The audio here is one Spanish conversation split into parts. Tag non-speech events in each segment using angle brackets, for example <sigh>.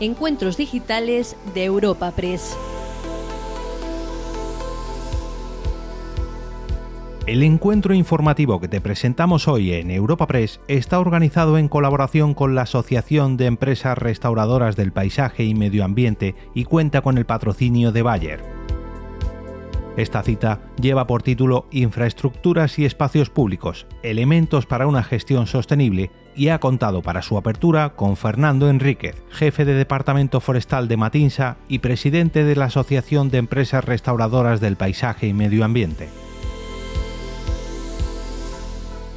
Encuentros Digitales de Europa Press. El encuentro informativo que te presentamos hoy en Europa Press está organizado en colaboración con la Asociación de Empresas Restauradoras del Paisaje y Medio Ambiente y cuenta con el patrocinio de Bayer. Esta cita lleva por título Infraestructuras y espacios públicos, elementos para una gestión sostenible y ha contado para su apertura con Fernando Enríquez, jefe de Departamento Forestal de Matinsa y presidente de la Asociación de Empresas Restauradoras del Paisaje y Medio Ambiente.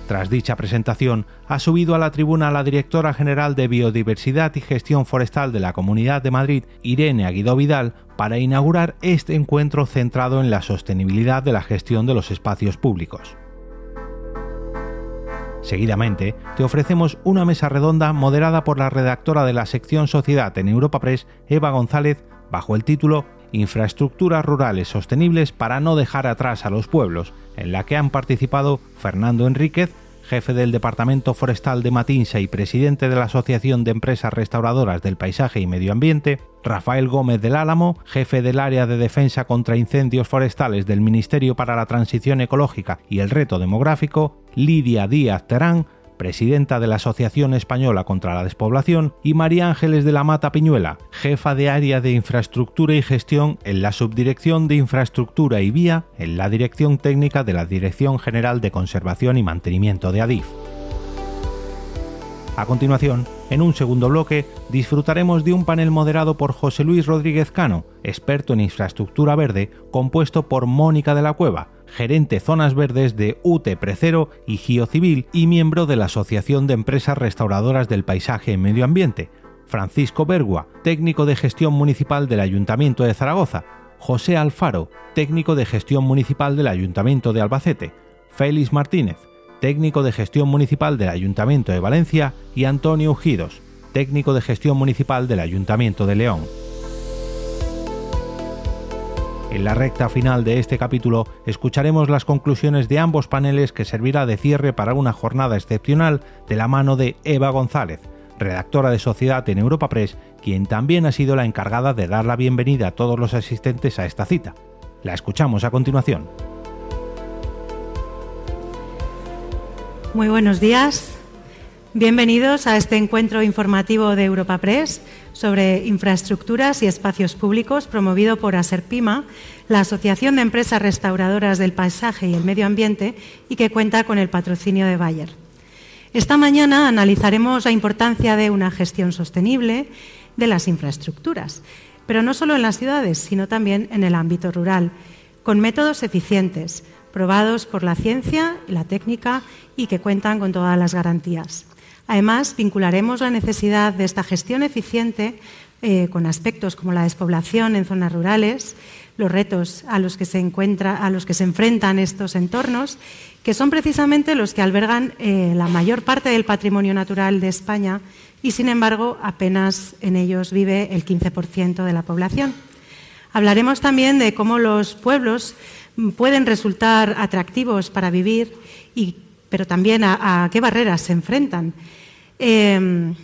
Tras dicha presentación, ha subido a la tribuna la directora general de Biodiversidad y Gestión Forestal de la Comunidad de Madrid, Irene Aguido Vidal, para inaugurar este encuentro centrado en la sostenibilidad de la gestión de los espacios públicos. Seguidamente, te ofrecemos una mesa redonda moderada por la redactora de la sección Sociedad en Europa Press, Eva González, bajo el título Infraestructuras rurales sostenibles para no dejar atrás a los pueblos, en la que han participado Fernando Enríquez, jefe del Departamento Forestal de Matinsa y presidente de la Asociación de Empresas Restauradoras del Paisaje y Medio Ambiente, Rafael Gómez del Álamo, jefe del área de defensa contra incendios forestales del Ministerio para la Transición Ecológica y el Reto Demográfico, Lidia Díaz Terán, presidenta de la Asociación Española contra la Despoblación, y María Ángeles de la Mata Piñuela, jefa de área de infraestructura y gestión en la Subdirección de Infraestructura y Vía en la Dirección Técnica de la Dirección General de Conservación y Mantenimiento de ADIF. A continuación, en un segundo bloque, disfrutaremos de un panel moderado por José Luis Rodríguez Cano, experto en infraestructura verde, compuesto por Mónica de la Cueva, gerente Zonas Verdes de UTE Precero y Civil y miembro de la Asociación de Empresas Restauradoras del Paisaje y Medio Ambiente, Francisco Bergua, técnico de gestión municipal del Ayuntamiento de Zaragoza, José Alfaro, técnico de gestión municipal del Ayuntamiento de Albacete, Félix Martínez, técnico de gestión municipal del Ayuntamiento de Valencia y Antonio Ujidos, técnico de gestión municipal del Ayuntamiento de León. En la recta final de este capítulo escucharemos las conclusiones de ambos paneles que servirá de cierre para una jornada excepcional de la mano de Eva González, redactora de Sociedad en Europa Press, quien también ha sido la encargada de dar la bienvenida a todos los asistentes a esta cita. La escuchamos a continuación. Muy buenos días. Bienvenidos a este encuentro informativo de Europa Press sobre infraestructuras y espacios públicos promovido por ASERPIMA, la Asociación de Empresas Restauradoras del Paisaje y el Medio Ambiente y que cuenta con el patrocinio de Bayer. Esta mañana analizaremos la importancia de una gestión sostenible de las infraestructuras, pero no solo en las ciudades, sino también en el ámbito rural, con métodos eficientes, probados por la ciencia y la técnica y que cuentan con todas las garantías. Además, vincularemos la necesidad de esta gestión eficiente eh, con aspectos como la despoblación en zonas rurales, los retos a los que se a los que se enfrentan estos entornos, que son precisamente los que albergan eh, la mayor parte del patrimonio natural de España y, sin embargo, apenas en ellos vive el 15% de la población. Hablaremos también de cómo los pueblos pueden resultar atractivos para vivir y pero también a, qué barreras se enfrentan. Em,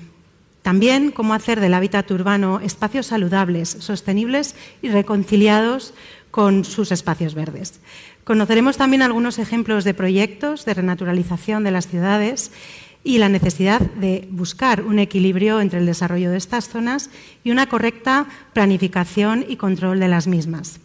también cómo hacer del hábitat urbano espacios saludables, sostenibles y reconciliados con sus espacios verdes. Conoceremos también algunos ejemplos de proyectos de renaturalización de las ciudades y la necesidad de buscar un equilibrio entre el desarrollo de estas zonas y una correcta planificación y control de las mismas.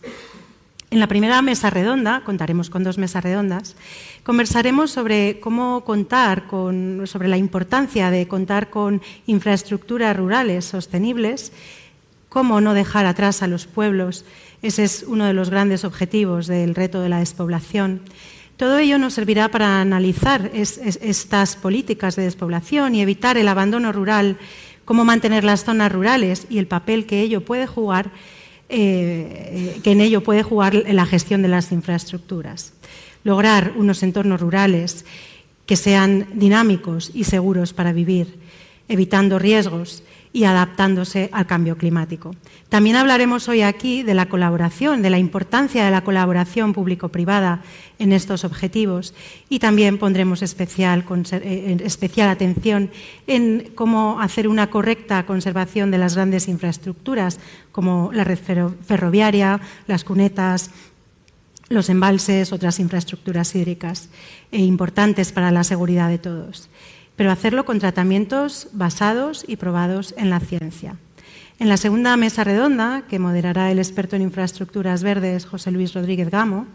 En la primera mesa redonda, contaremos con dos mesas redondas, conversaremos sobre cómo contar con, sobre la importancia de contar con infraestructuras rurales sostenibles, cómo no dejar atrás a los pueblos. Ese es uno de los grandes objetivos del reto de la despoblación. Todo ello nos servirá para analizar estas políticas de despoblación y evitar el abandono rural, cómo mantener las zonas rurales y el papel que ello puede jugar eh, que en ello puede jugar la gestión de las infraestructuras. Lograr unos entornos rurales que sean dinámicos y seguros para vivir, evitando riesgos y adaptándose al cambio climático. También hablaremos hoy aquí de la colaboración, de la importancia de la colaboración público-privada en estos objetivos y también pondremos especial, eh, especial atención en cómo hacer una correcta conservación de las grandes infraestructuras como la red ferroviaria, las cunetas, los embalses, otras infraestructuras hídricas e importantes para la seguridad de todos, pero hacerlo con tratamientos basados y probados en la ciencia. En la segunda mesa redonda, que moderará el experto en infraestructuras verdes José Luis Rodríguez Gamo,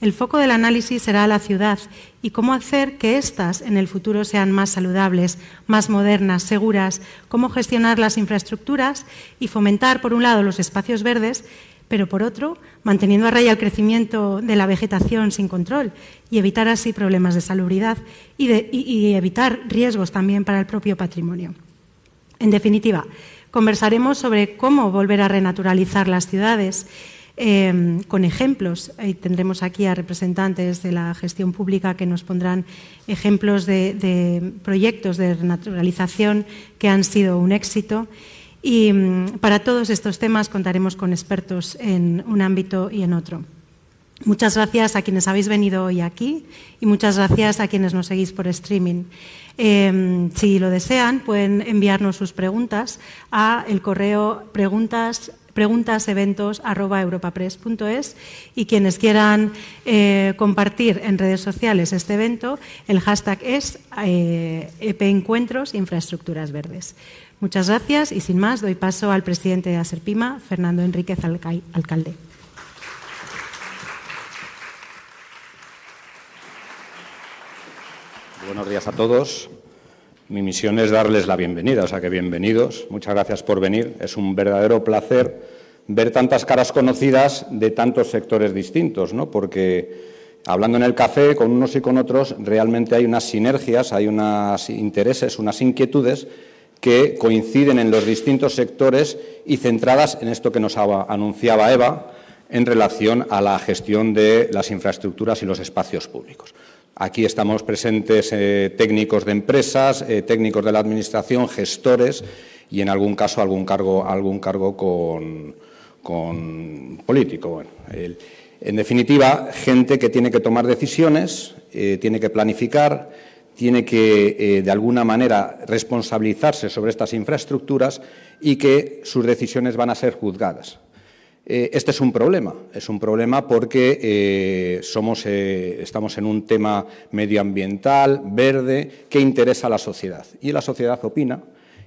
el foco del análisis será la ciudad y cómo hacer que éstas en el futuro sean más saludables, más modernas, seguras, cómo gestionar las infraestructuras y fomentar, por un lado, los espacios verdes pero por otro, manteniendo a raya el crecimiento de la vegetación sin control y evitar así problemas de salubridad y, evitar riesgos también para el propio patrimonio. En definitiva, conversaremos sobre cómo volver a renaturalizar las ciudades em, con ejemplos. Y tendremos aquí a representantes de la gestión pública que nos pondrán ejemplos de proyectos de renaturalización que han sido un éxito y mm, para todos estos temas contaremos con expertos en un ámbito y en otro. Muchas gracias a quienes habéis venido hoy aquí y muchas gracias a quienes nos seguís por streaming. Em, si lo desean, pueden enviarnos sus preguntas a el correo preguntas preguntaseventos.europapress.es y quienes quieran eh, compartir en redes sociales este evento, el hashtag es eh, EP Infraestructuras Verdes. Muchas gracias y sin más doy paso al presidente de Aserpima, Fernando Enríquez Alcalde. Buenos días a todos. Mi misión es darles la bienvenida, o sea que bienvenidos. Muchas gracias por venir. Es un verdadero placer ver tantas caras conocidas de tantos sectores distintos, ¿no? Porque hablando en el café con unos y con otros, realmente hay unas sinergias, hay unos intereses, unas inquietudes que coinciden en los distintos sectores y centradas en esto que nos anunciaba Eva en relación a la gestión de las infraestructuras y los espacios públicos. Aquí estamos presentes eh, técnicos de empresas, eh, técnicos de la Administración, gestores y, en algún caso, algún cargo, algún cargo con, político. en definitiva, gente que tiene que tomar decisiones, eh, tiene que planificar, tiene que, de alguna manera, responsabilizarse sobre estas infraestructuras y que sus decisiones van a ser juzgadas. Eh, este es un problema, es un problema porque eh, somos, estamos en un tema medioambiental, verde, que interesa a la sociedad. Y la sociedad opina,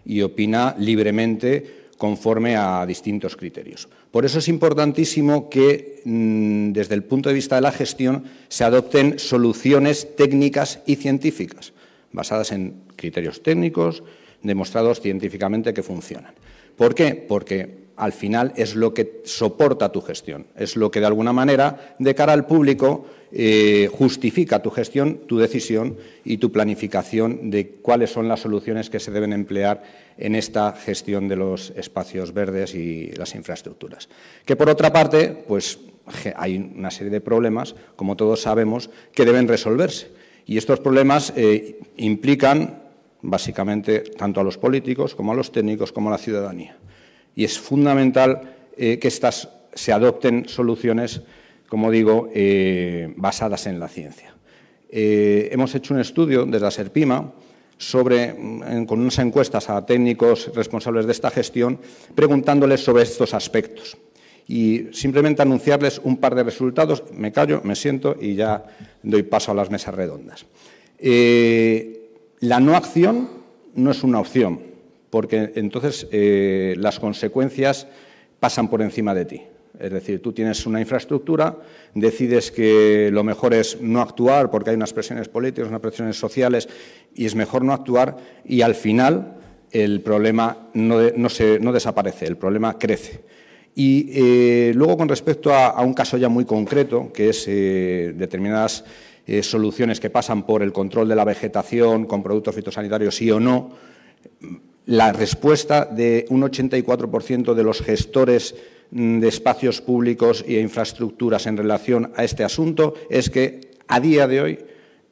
y opina libremente conforme a distintos criterios. Por eso es importantísimo que, mm, desde el punto de vista de la gestión, se adopten soluciones técnicas y científicas, basadas en criterios técnicos, demostrados científicamente que funcionan. ¿Por qué? Porque al final es lo que soporta tu gestión, es lo que de alguna manera, de cara al público, eh, justifica tu gestión, tu decisión y tu planificación de cuáles son las soluciones que se deben emplear en esta gestión de los espacios verdes y las infraestructuras. Que por otra parte, pues hay una serie de problemas, como todos sabemos, que deben resolverse. Y estos problemas eh, implican básicamente tanto a los políticos como a los técnicos como a la ciudadanía. Y es fundamental eh, que estas se adopten soluciones como digo, eh, basadas en la ciencia. Eh, hemos hecho un estudio desde la SERPIMA mm, con unas encuestas a técnicos responsables de esta gestión, preguntándoles sobre estos aspectos. Y simplemente anunciarles un par de resultados, me callo, me siento y ya doy paso a las mesas redondas. La no acción no es una opción, porque entonces las consecuencias pasan por encima de ti. Es decir, tú tienes una infraestructura, decides que lo mejor es no actuar porque hay unas presiones políticas, unas presiones sociales y es mejor no actuar y al final el problema no, desaparece, el problema crece. Y eh, luego con respecto a, un caso ya muy concreto, que es eh, determinadas eh, soluciones que pasan por el control de la vegetación con productos fitosanitarios, sí o no, la respuesta de un 84% de los gestores Mm, de espacios públicos e infraestructuras en relación a este asunto es que a día de hoy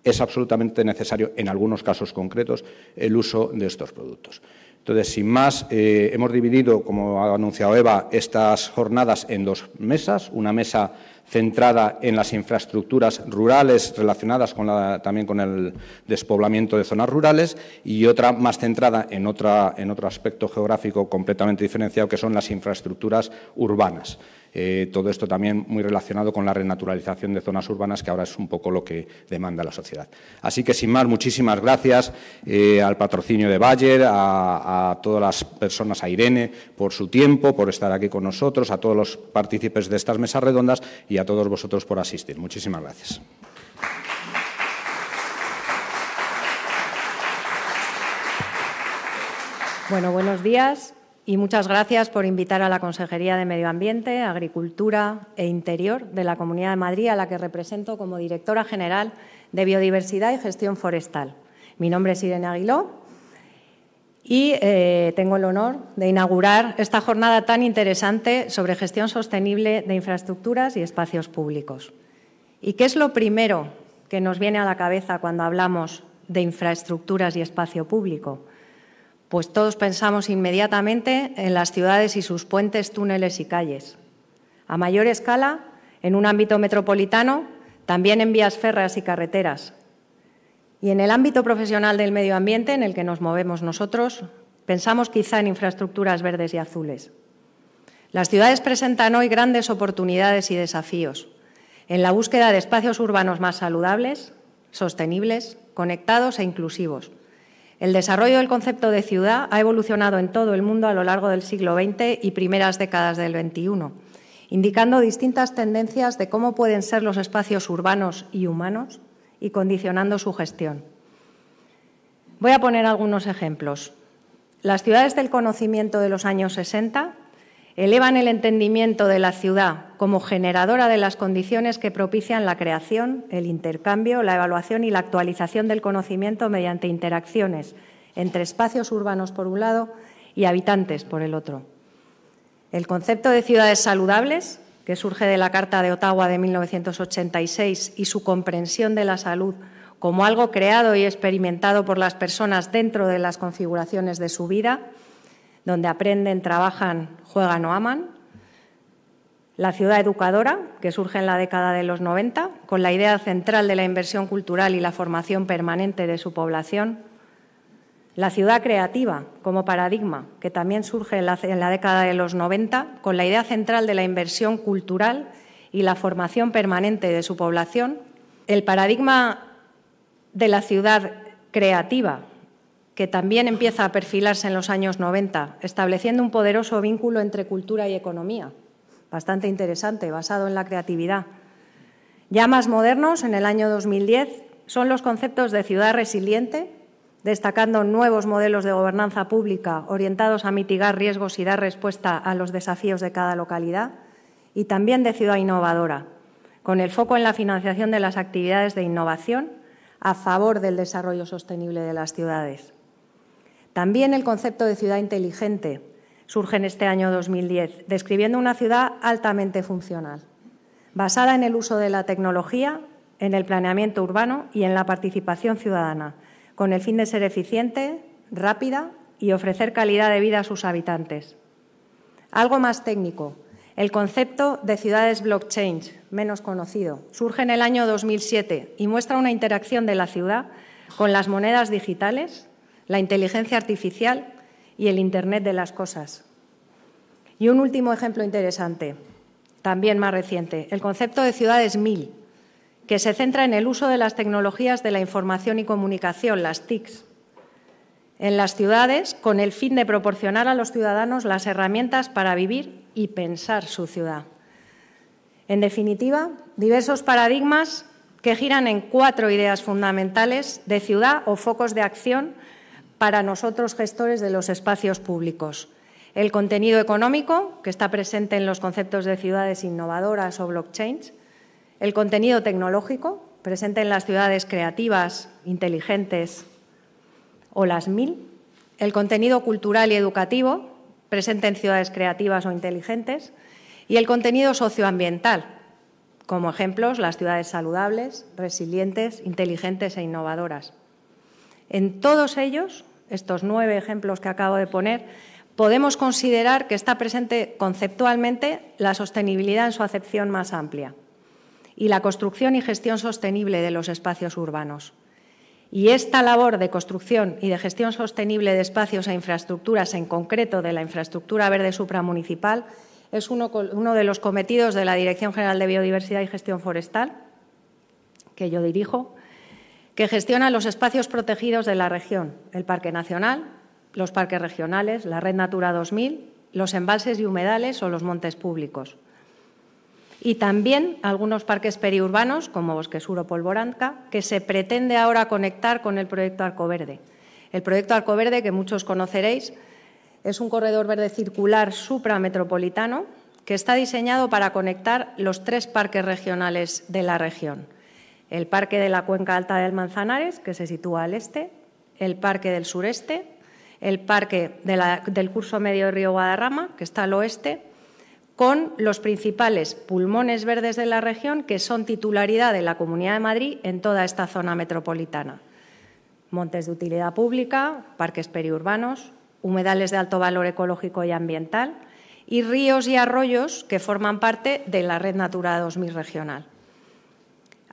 es absolutamente necesario, en algunos casos concretos, el uso de estos productos. Entonces, sin más, eh, hemos dividido, como ha anunciado Eva, estas jornadas en dos mesas. Una mesa centrada en las infraestructuras rurales relacionadas también con el despoblamiento de zonas rurales y otra más centrada en, otra, en otro aspecto geográfico completamente diferenciado, que son las infraestructuras urbanas. Eh, todo esto también muy relacionado con la renaturalización de zonas urbanas, que ahora es un poco lo que demanda la sociedad. Así que, sin más, muchísimas gracias eh, al patrocinio de Bayer, a, todas las personas, a Irene, por su tiempo, por estar aquí con nosotros, a todos los partícipes de estas mesas redondas y a todos vosotros por asistir. Muchísimas gracias. Bueno, buenos días y muchas gracias por invitar a la Consejería de Medio Ambiente, Agricultura e Interior de la Comunidad de Madrid, a la que represento como directora general de Biodiversidad y Gestión Forestal. Mi nombre es Irene Aguiló y eh, tengo el honor de inaugurar esta jornada tan interesante sobre gestión sostenible de infraestructuras y espacios públicos. ¿Y qué es lo primero que nos viene a la cabeza cuando hablamos de infraestructuras y espacio público? Pues todos pensamos inmediatamente en las ciudades y sus puentes, túneles y calles. A mayor escala, en un ámbito metropolitano, también en vías férreas y carreteras. Y en el ámbito profesional del medio ambiente en el que nos movemos nosotros, pensamos quizá en infraestructuras verdes y azules. Las ciudades presentan hoy grandes oportunidades y desafíos en la búsqueda de espacios urbanos más saludables, sostenibles, conectados e inclusivos el desarrollo del concepto de ciudad ha evolucionado en todo el mundo a lo largo del siglo XX y primeras décadas del XXI, indicando distintas tendencias de cómo pueden ser los espacios urbanos y humanos y condicionando su gestión. Voy a poner algunos ejemplos. Las ciudades del conocimiento de los años 60 elevan el entendimiento de la ciudad como generadora de las condiciones que propician la creación, el intercambio, la evaluación y la actualización del conocimiento mediante interacciones entre espacios urbanos por un lado y habitantes por el otro. El concepto de ciudades saludables, que surge de la Carta de Ottawa de 1986 y su comprensión de la salud como algo creado y experimentado por las personas dentro de las configuraciones de su vida, donde aprenden, trabajan, juegan o aman. La ciudad educadora, que surge en la década de los 90, con la idea central de la inversión cultural y la formación permanente de su población. La ciudad creativa, como paradigma, que también surge en la, década de los 90, con la idea central de la inversión cultural y la formación permanente de su población. El paradigma de la ciudad creativa, que también empieza a perfilarse en los años 90, estableciendo un poderoso vínculo entre cultura y economía, bastante interesante, basado en la creatividad. Ya más modernos, en el año 2010, son los conceptos de ciudad resiliente, destacando nuevos modelos de gobernanza pública orientados a mitigar riesgos y dar respuesta a los desafíos de cada localidad, y también de ciudad innovadora, con el foco en la financiación de las actividades de innovación a favor del desarrollo sostenible de las ciudades. También el concepto de ciudad inteligente surge en este año 2010, describiendo una ciudad altamente funcional, basada en el uso de la tecnología, en el planeamiento urbano y en la participación ciudadana, con el fin de ser eficiente, rápida y ofrecer calidad de vida a sus habitantes. Algo más técnico, el concepto de ciudades blockchain, menos conocido, surge en el año 2007 y muestra una interacción de la ciudad con las monedas digitales, la inteligencia artificial y el Internet de las cosas. Y un último ejemplo interesante, también más reciente, el concepto de ciudades mil, que se centra en el uso de las tecnologías de la información y comunicación, las TICs, en las ciudades con el fin de proporcionar a los ciudadanos las herramientas para vivir y pensar su ciudad. En definitiva, diversos paradigmas que giran en cuatro ideas fundamentales de ciudad o focos de acción para nosotros gestores de los espacios públicos. El contenido económico, que está presente en los conceptos de ciudades innovadoras o blockchains. El contenido tecnológico, presente en las ciudades creativas, inteligentes o las mil. El contenido cultural y educativo, presente en ciudades creativas o inteligentes. Y el contenido socioambiental, como ejemplos las ciudades saludables, resilientes, inteligentes e innovadoras. En todos ellos estos nueve ejemplos que acabo de poner, podemos considerar que está presente conceptualmente la sostenibilidad en su acepción más amplia y la construcción y gestión sostenible de los espacios urbanos. Y esta labor de construcción y de gestión sostenible de espacios e infraestructuras, en concreto de la infraestructura verde supramunicipal, es uno, de los cometidos de la Dirección General de Biodiversidad y Gestión Forestal, que yo dirijo, que gestiona los espacios protegidos de la región, el Parque Nacional, los parques regionales, la Red Natura 2000, los embalses y humedales o los montes públicos. Y también algunos parques periurbanos, como Bosque Sur o Polvoranca, que se pretende ahora conectar con el proyecto Arcoverde. El proyecto Arcoverde, que muchos conoceréis, es un corredor verde circular suprametropolitano que está diseñado para conectar los tres parques regionales de la región. El Parque de la Cuenca Alta del Manzanares, que se sitúa al este, el Parque del Sureste, el Parque del Curso Medio de Río Guadarrama, que está al oeste, con los principales pulmones verdes de la región, que son titularidad de la Comunidad de Madrid en toda esta zona metropolitana. Montes de utilidad pública, parques periurbanos, humedales de alto valor ecológico y ambiental y ríos y arroyos que forman parte de la Red Natura 2000 regional.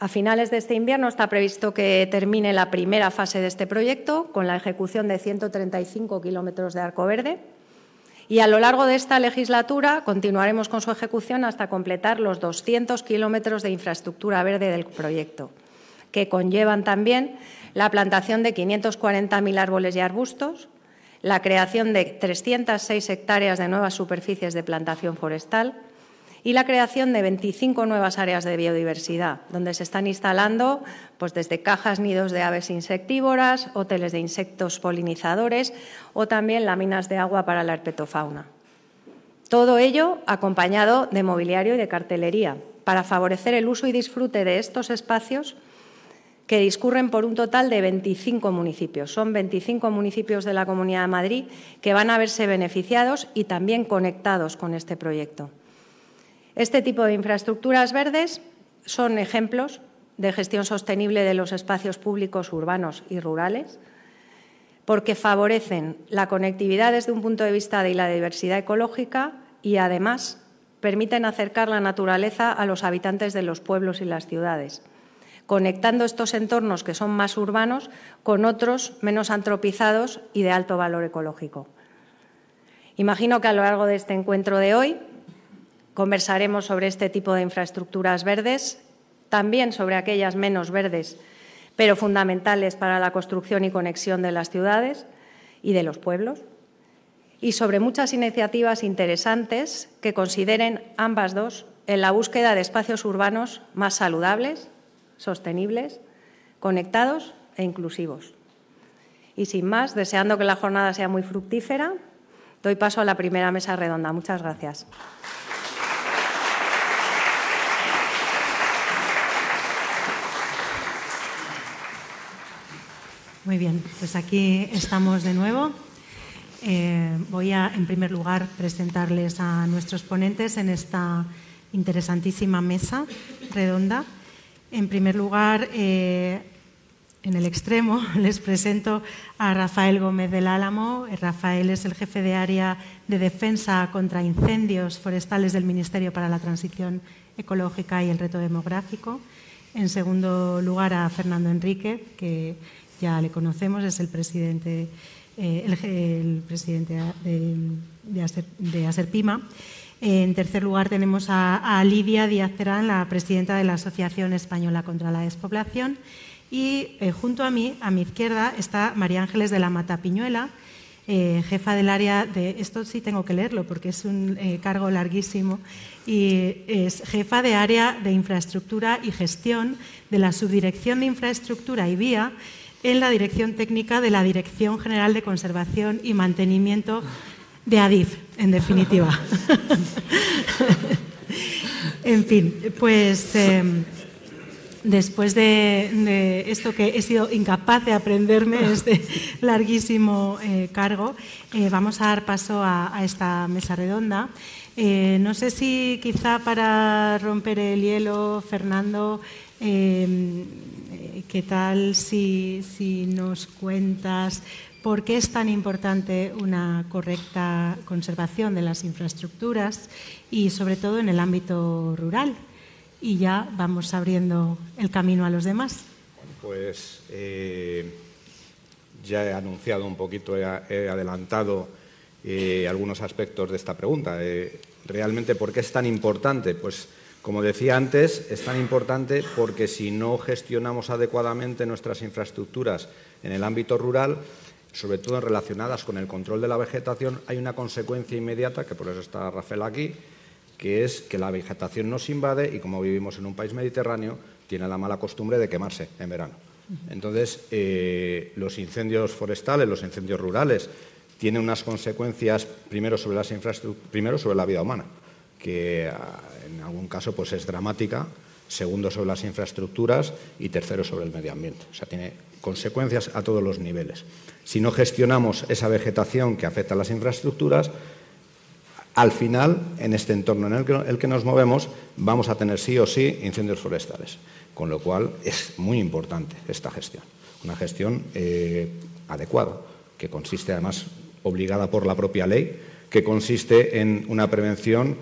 A finales de este invierno está previsto que termine la primera fase de este proyecto con la ejecución de 135 kilómetros de arco verde. Y a lo largo de esta legislatura continuaremos con su ejecución hasta completar los 200 kilómetros de infraestructura verde del proyecto, que conllevan también la plantación de 540.000 árboles y arbustos, la creación de 306 hectáreas de nuevas superficies de plantación forestal y la creación de 25 nuevas áreas de biodiversidad, donde se están instalando pues, desde cajas nidos de aves insectívoras, hoteles de insectos polinizadores o también láminas de agua para la herpetofauna. Todo ello acompañado de mobiliario y de cartelería, para favorecer el uso y disfrute de estos espacios que discurren por un total de 25 municipios. Son 25 municipios de la Comunidad de Madrid que van a verse beneficiados y también conectados con este proyecto. Este tipo de infraestructuras verdes son ejemplos de gestión sostenible de los espacios públicos urbanos y rurales, porque favorecen la conectividad desde un punto de vista de la diversidad ecológica y, además, permiten acercar la naturaleza a los habitantes de los pueblos y las ciudades conectando estos entornos que son más urbanos con otros menos antropizados y de alto valor ecológico. Imagino que a lo largo de este encuentro de hoy conversaremos sobre este tipo de infraestructuras verdes, también sobre aquellas menos verdes, pero fundamentales para la construcción y conexión de las ciudades y de los pueblos, y sobre muchas iniciativas interesantes que consideren ambas dos en la búsqueda de espacios urbanos más saludables, sostenibles, conectados e inclusivos. Y sin más, deseando que la jornada sea muy fructífera, doy paso a la primera mesa redonda. Muchas gracias. Muy bien, pues aquí estamos de nuevo. Eh, voy a, en primer lugar, presentarles a nuestros ponentes en esta interesantísima mesa redonda. En primer lugar, eh, en el extremo <laughs> les presento a Rafael Gómez del Álamo. Rafael es el jefe de área de defensa contra incendios forestales del Ministerio para la Transición Ecológica y el Reto Demográfico. En segundo lugar, a Fernando Enrique, que ya le conocemos, es el presidente, eh, el, presidente de, de Aserpima. En tercer lugar tenemos a, Lidia Díaz Terán, la presidenta de la Asociación Española contra la Despoblación. Y eh, junto a mí, a mi izquierda, está María Ángeles de la Mata Piñuela, eh, jefa del área de... Esto sí tengo que leerlo porque es un cargo larguísimo. Y es jefa de área de infraestructura y gestión de la Subdirección de Infraestructura y Vía en la Dirección Técnica de la Dirección General de Conservación y Mantenimiento de Adif, en definitiva. <laughs> en fin, pues em, después de, esto que he sido incapaz de aprenderme, este <laughs> larguísimo eh, cargo, eh, vamos a dar paso a, esta mesa redonda. Eh, no sé si quizá para romper el hielo, Fernando, em, ¿qué tal si, nos cuentas por qué es tan importante una correcta conservación de las infraestructuras y sobre todo en el ámbito rural? Y ya vamos abriendo el camino a los demás. pues eh, ya he anunciado un poquito, he, adelantado eh, algunos aspectos de esta pregunta. Eh, realmente, ¿por qué es tan importante? Pues como decía antes, es tan importante porque si no gestionamos adecuadamente nuestras infraestructuras en el ámbito rural, sobre todo relacionadas con el control de la vegetación, hay una consecuencia inmediata, que por eso está Rafael aquí, que es que la vegetación nos invade y como vivimos en un país mediterráneo, tiene la mala costumbre de quemarse en verano. Entonces, eh, los incendios forestales, los incendios rurales, tienen unas consecuencias primero sobre, las primero sobre la vida humana que ah, en algún caso pues es dramática, segundo sobre las infraestructuras y tercero sobre el medio ambiente. O sea, tiene consecuencias a todos los niveles. Si no gestionamos esa vegetación que afecta a las infraestructuras, al final, en este entorno en el que, nos movemos, vamos a tener sí o sí incendios forestales. Con lo cual, es muy importante esta gestión. Una gestión eh, adecuada, que consiste además obligada por la propia ley, que consiste en una prevención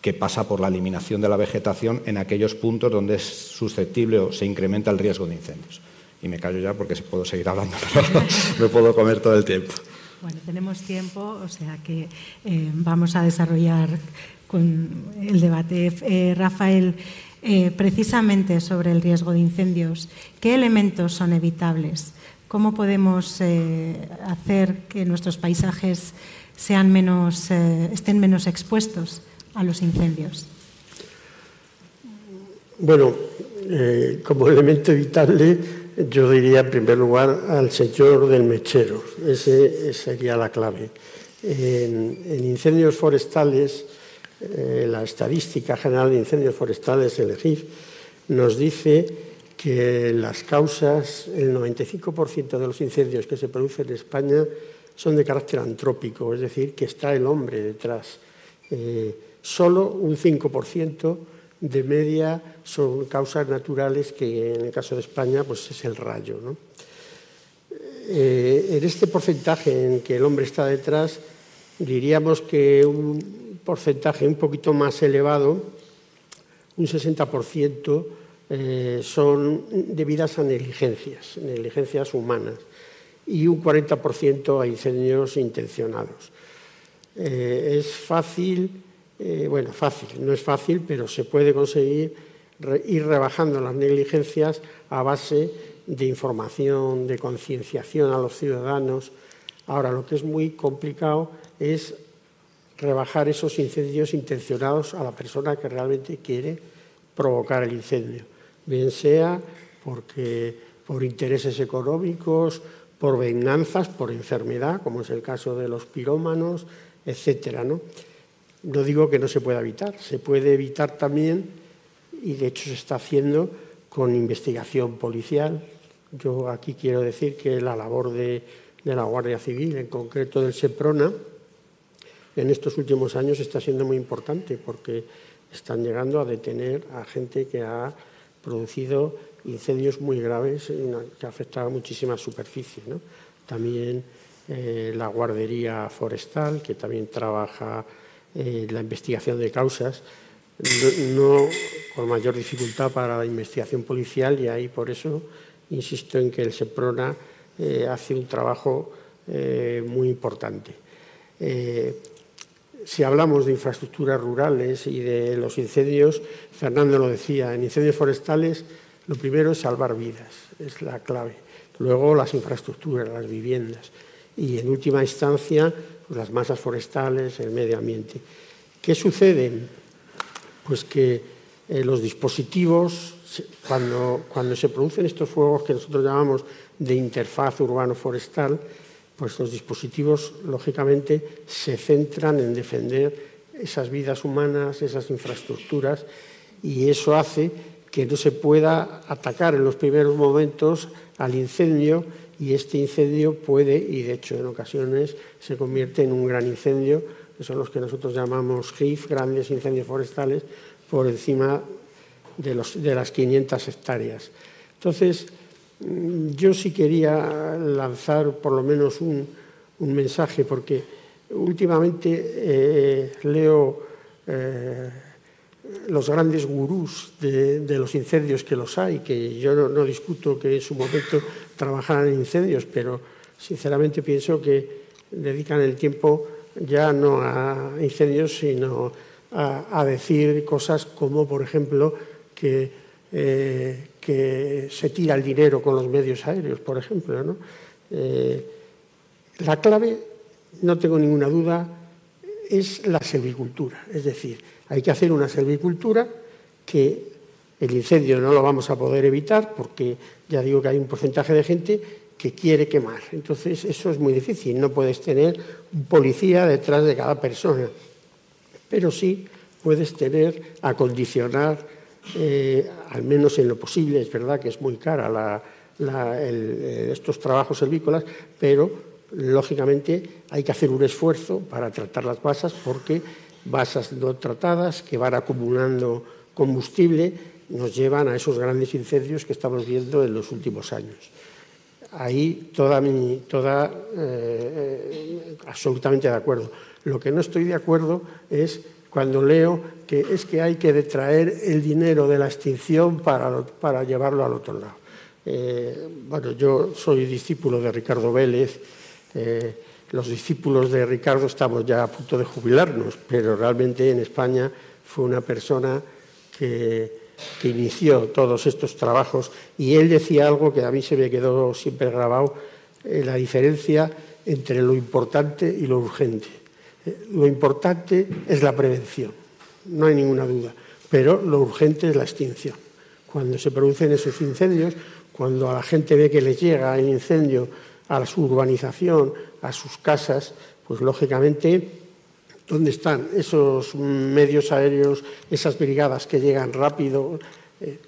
que pasa por la eliminación de la vegetación en aquellos puntos donde es susceptible o se incrementa el riesgo de incendios. Y me callo ya porque puedo seguir hablando, <laughs> pero me puedo comer todo el tiempo. Bueno, tenemos tiempo, o sea que eh, vamos a desarrollar con el debate. Eh, Rafael, eh, precisamente sobre el riesgo de incendios, ¿qué elementos son evitables? ¿Cómo podemos hacer que nuestros paisajes sean menos, estén menos expuestos a los incendios? Bueno, eh, como elemento evitable, yo diría en primer lugar al señor del mechero. Ese, sería la clave. En, incendios forestales, eh, la estadística general de incendios forestales, el EGIF, nos dice que las causas, el 95% de los incendios que se producen en España son de carácter antrópico, es decir, que está el hombre detrás. Eh, Solo un 5% de media son causas naturales, que en el caso de España pues es el rayo. Eh, en este porcentaje en que el hombre está detrás, diríamos que un porcentaje un poquito más elevado, un 60%, eh, son debidas a negligencias, negligencias humanas, y un 40% a incendios intencionados. Eh, es fácil eh, bueno, fácil, no es fácil, pero se puede conseguir ir rebajando las negligencias a base de información, de concienciación a los ciudadanos. Ahora, lo que es muy complicado es rebajar esos incendios intencionados a la persona que realmente quiere provocar el incendio, bien sea porque por intereses económicos, por venganzas, por enfermedad, como es el caso de los pirómanos, etcétera, ¿no? No digo que no se pueda evitar, se puede evitar también, y de hecho se está haciendo con investigación policial. Yo aquí quiero decir que la labor de, la Guardia Civil, en concreto del SEPRONA, en estos últimos años está siendo muy importante porque están llegando a detener a gente que ha producido incendios muy graves que afectado a muchísimas superficies. También eh, la guardería forestal, que también trabaja eh, la investigación de causas, no, con mayor dificultad para la investigación policial y ahí por eso insisto en que el SEPRONA eh, hace un trabajo eh, muy importante. si hablamos de infraestructuras rurales y de los incendios, Fernando lo decía, en incendios forestales lo primero es salvar vidas, es la clave. Luego las infraestructuras, las viviendas y en última instancia las masas forestales, el medio ambiente. ¿Qué sucede? Pues que eh, los dispositivos, cuando, cuando se producen estos fuegos que nosotros llamamos de interfaz urbano-forestal, pues los dispositivos, lógicamente, se centran en defender esas vidas humanas, esas infraestructuras, y eso hace que no se pueda atacar en los primeros momentos al incendio y este incendio puede, y de hecho en ocasiones se convierte en un gran incendio, que son los que nosotros llamamos GIF, grandes incendios forestales, por encima de, las 500 hectáreas. Entonces, mm, yo sí quería lanzar por lo menos un, mensaje, porque últimamente eh, leo eh, los grandes gurús de, los incendios que los hay, que yo no, discuto que en su momento trabajaran en incendios, pero sinceramente pienso que dedican el tiempo ya no a incendios, sino a, decir cosas como, por ejemplo, que, eh, que, se tira el dinero con los medios aéreos, por ejemplo. Eh, la clave, no tengo ninguna duda, es la silvicultura. Es decir, hay que hacer una silvicultura que el incendio no lo vamos a poder evitar porque ya digo que hay un porcentaje de gente que quiere quemar. Entonces, eso es muy difícil. No puedes tener un policía detrás de cada persona pero sí puedes tener, acondicionar, eh, al menos en lo posible, es verdad que es muy cara eh, estos trabajos servícolas, pero lógicamente hay que hacer un esfuerzo para tratar las basas porque basas no tratadas que van acumulando combustible nos llevan a esos grandes incendios que estamos viendo en los últimos años. Ahí toda mi, toda, eh, absolutamente de acuerdo. Lo que no estoy de acuerdo es cuando leo que es que hay que detraer el dinero de la extinción para, para llevarlo al otro lado. Eh, bueno, yo soy discípulo de Ricardo Vélez. Eh, los discípulos de Ricardo estamos ya a punto de jubilarnos, pero realmente en España fue una persona que, que inició todos estos trabajos y él decía algo que a mí se me quedó siempre grabado, eh, la diferencia entre lo importante y lo urgente. Lo importante es la prevención, no hay ninguna duda, pero lo urgente es la extinción. Cuando se producen esos incendios, cuando a la gente ve que les llega el incendio a su urbanización, a sus casas, pues lógicamente, ¿dónde están esos medios aéreos, esas brigadas que llegan rápido? Eh,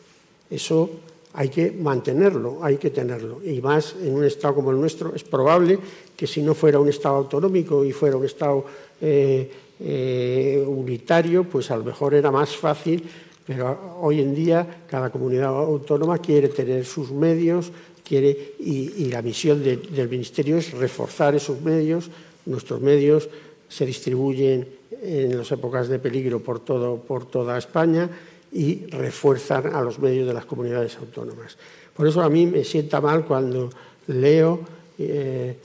eso hay que mantenerlo, hay que tenerlo. Y más en un Estado como el nuestro, es probable que si no fuera un Estado autonómico y fuera un Estado eh, eh, unitario, pues a lo mejor era más fácil, pero hoy en día cada comunidad autónoma quiere tener sus medios quiere, y, la misión del Ministerio es reforzar esos medios. Nuestros medios se distribuyen en las épocas de peligro por, todo, por toda España y refuerzan a los medios de las comunidades autónomas. Por eso a mí me sienta mal cuando leo eh,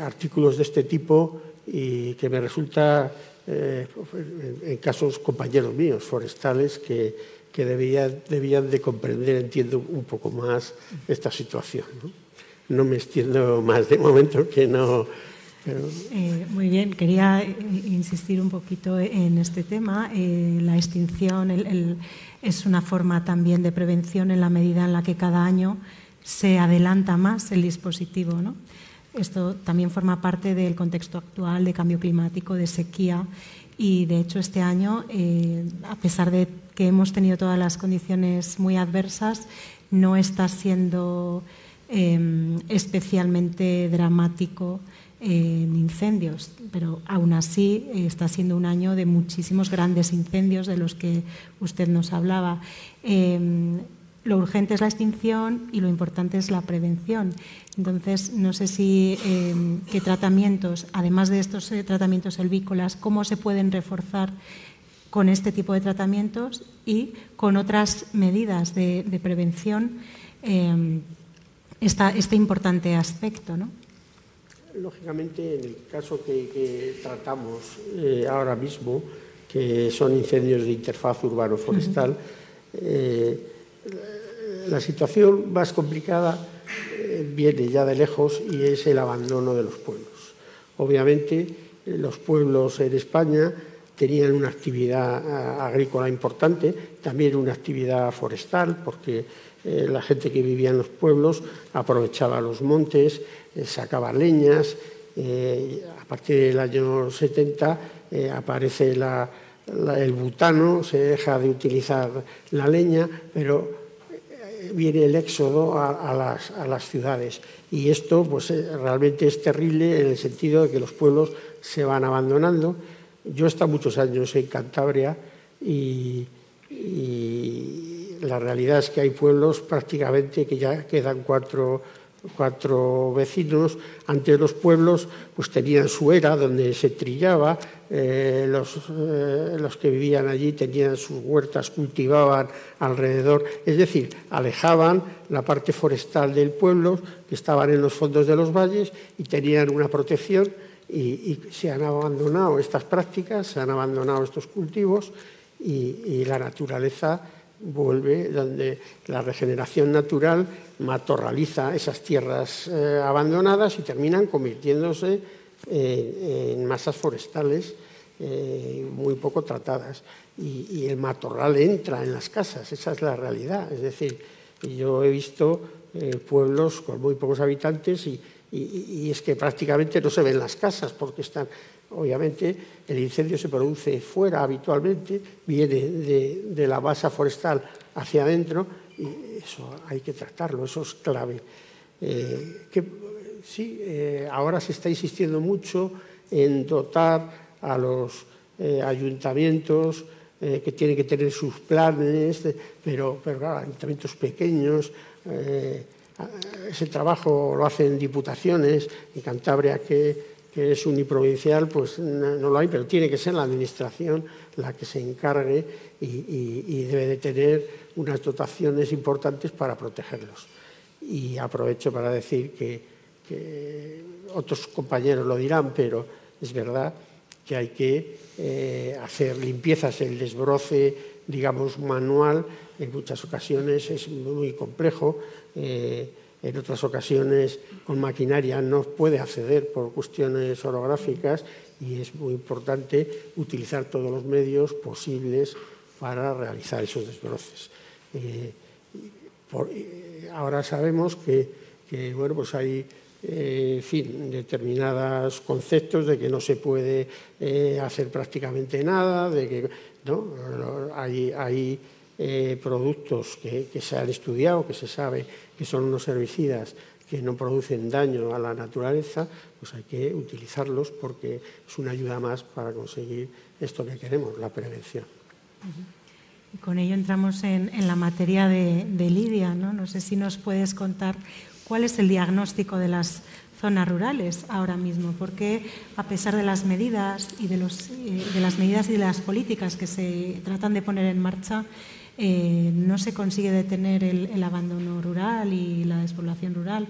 artículos de este tipo y que me resulta, eh, en casos compañeros míos, forestales, que, que debían, debían, de comprender, entiendo, un poco más esta situación. No, no me extiendo más de momento que no eh, muy bien, quería eh, insistir un poquito en este tema. Eh, la extinción es una forma también de prevención en la medida en la que cada año se adelanta más el dispositivo. Esto también forma parte del contexto actual de cambio climático, de sequía y de hecho este año, a pesar de que hemos tenido todas las condiciones muy adversas, no está siendo especialmente dramático en incendios, pero aún así eh, está siendo un año de muchísimos grandes incendios de los que usted nos hablaba. Em, lo urgente es la extinción y lo importante es la prevención. Entonces, no sé si em, qué tratamientos, además de estos eh, tratamientos selvícolas, cómo se pueden reforzar con este tipo de tratamientos y con otras medidas de, prevención em, este importante aspecto, ¿no? Lógicamente, en el caso que, tratamos eh, ahora mismo, que son incendios de interfaz urbano-forestal, eh, la situación más complicada eh, viene ya de lejos y es el abandono de los pueblos. Obviamente, los pueblos en España tenían una actividad agrícola importante, también una actividad forestal, porque la gente que vivía en los pueblos aprovechaba los montes, eh, sacaba leñas. Eh, a partir del año 70 eh, aparece el butano, se deja de utilizar la leña, pero viene el éxodo a, las, ciudades. Y esto pues, realmente es terrible en el sentido de que los pueblos se van abandonando. Yo he estado muchos años en Cantabria y, la realidad es que hay pueblos prácticamente que ya quedan cuatro cuatro vecinos. Antes los pueblos pues, tenían su era donde se trillaba, eh, los, eh, los, que vivían allí tenían sus huertas, cultivaban alrededor, es decir, alejaban la parte forestal del pueblo, que estaban en los fondos de los valles y tenían una protección y, se han abandonado estas prácticas, se han abandonado estos cultivos y la naturaleza vuelve donde la regeneración natural matorraliza esas tierras eh, abandonadas y terminan convirtiéndose en masas forestales eh, muy poco tratadas. Y, el matorral entra en las casas, esa es la realidad. Es decir, yo he visto eh, pueblos con muy pocos habitantes y, y, es que prácticamente no se ven las casas porque están, obviamente, el incendio se produce fuera habitualmente, viene de, la base forestal hacia adentro y eso hay que tratarlo, eso es clave. Eh, que, sí, eh, ahora se está insistiendo mucho en dotar a los eh, ayuntamientos que tienen que tener sus planes, pero, pero claro, ayuntamientos pequeños ese trabajo lo hacen diputaciones, en Cantabria que, es uniprovincial, pues no, lo hay, pero tiene que ser la Administración la que se encargue y, debe de tener unas dotaciones importantes para protegerlos. Y aprovecho para decir que, otros compañeros lo dirán, pero es verdad que hay que eh, hacer limpiezas, el desbroce, digamos, manual, en muchas ocasiones es muy complejo. Eh, en otras ocasiones con maquinaria no puede acceder por cuestiones orográficas y es muy importante utilizar todos los medios posibles para realizar esos desbroces. Eh, eh, ahora sabemos que, bueno, pues hay eh, fin, determinados conceptos de que no se puede hacer prácticamente nada, de que ¿no? hay, hay productos que, se han estudiado, que se sabe que son unos herbicidas que no producen daño a la naturaleza, pues hay que utilizarlos porque es una ayuda más para conseguir esto que queremos, la prevención. Con ello entramos en, la materia de, Lidia. ¿no? no sé si nos puedes contar cuál es el diagnóstico de las zonas rurales ahora mismo, porque a pesar de las medidas y de, los, eh, de las medidas y de las políticas que se tratan de poner en marcha, eh, no se consigue detener el, abandono rural y la despoblación rural.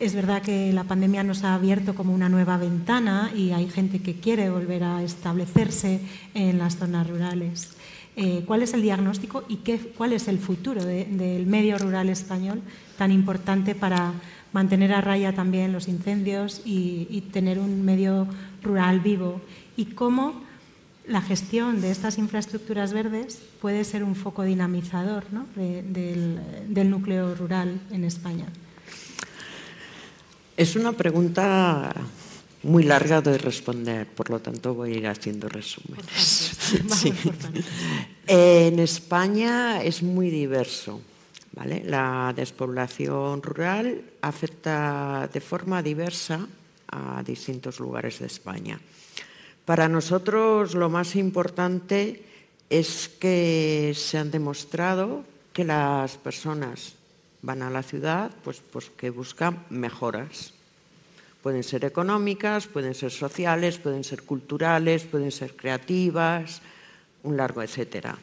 Es verdad que la pandemia nos ha abierto como una nueva ventana y hay gente que quiere volver a establecerse en las zonas rurales. Eh, ¿Cuál es el diagnóstico y qué, cuál es el futuro del medio rural español tan importante para mantener a raya también los incendios y, y tener un medio rural vivo? ¿Y cómo la gestión de estas infraestructuras verdes puede ser un foco dinamizador del, núcleo rural en España. Es una pregunta muy larga de responder, por lo tanto voy a ir haciendo resúmenes. <laughs> En España es muy diverso. La despoblación rural afecta de forma diversa a distintos lugares de España. Para nosotros lo más importante es que se han demostrado que las personas van a la ciudad pues, pues buscan mejoras. Pueden ser económicas, pueden ser sociales, pueden ser culturales, pueden ser creativas, un largo etcétera.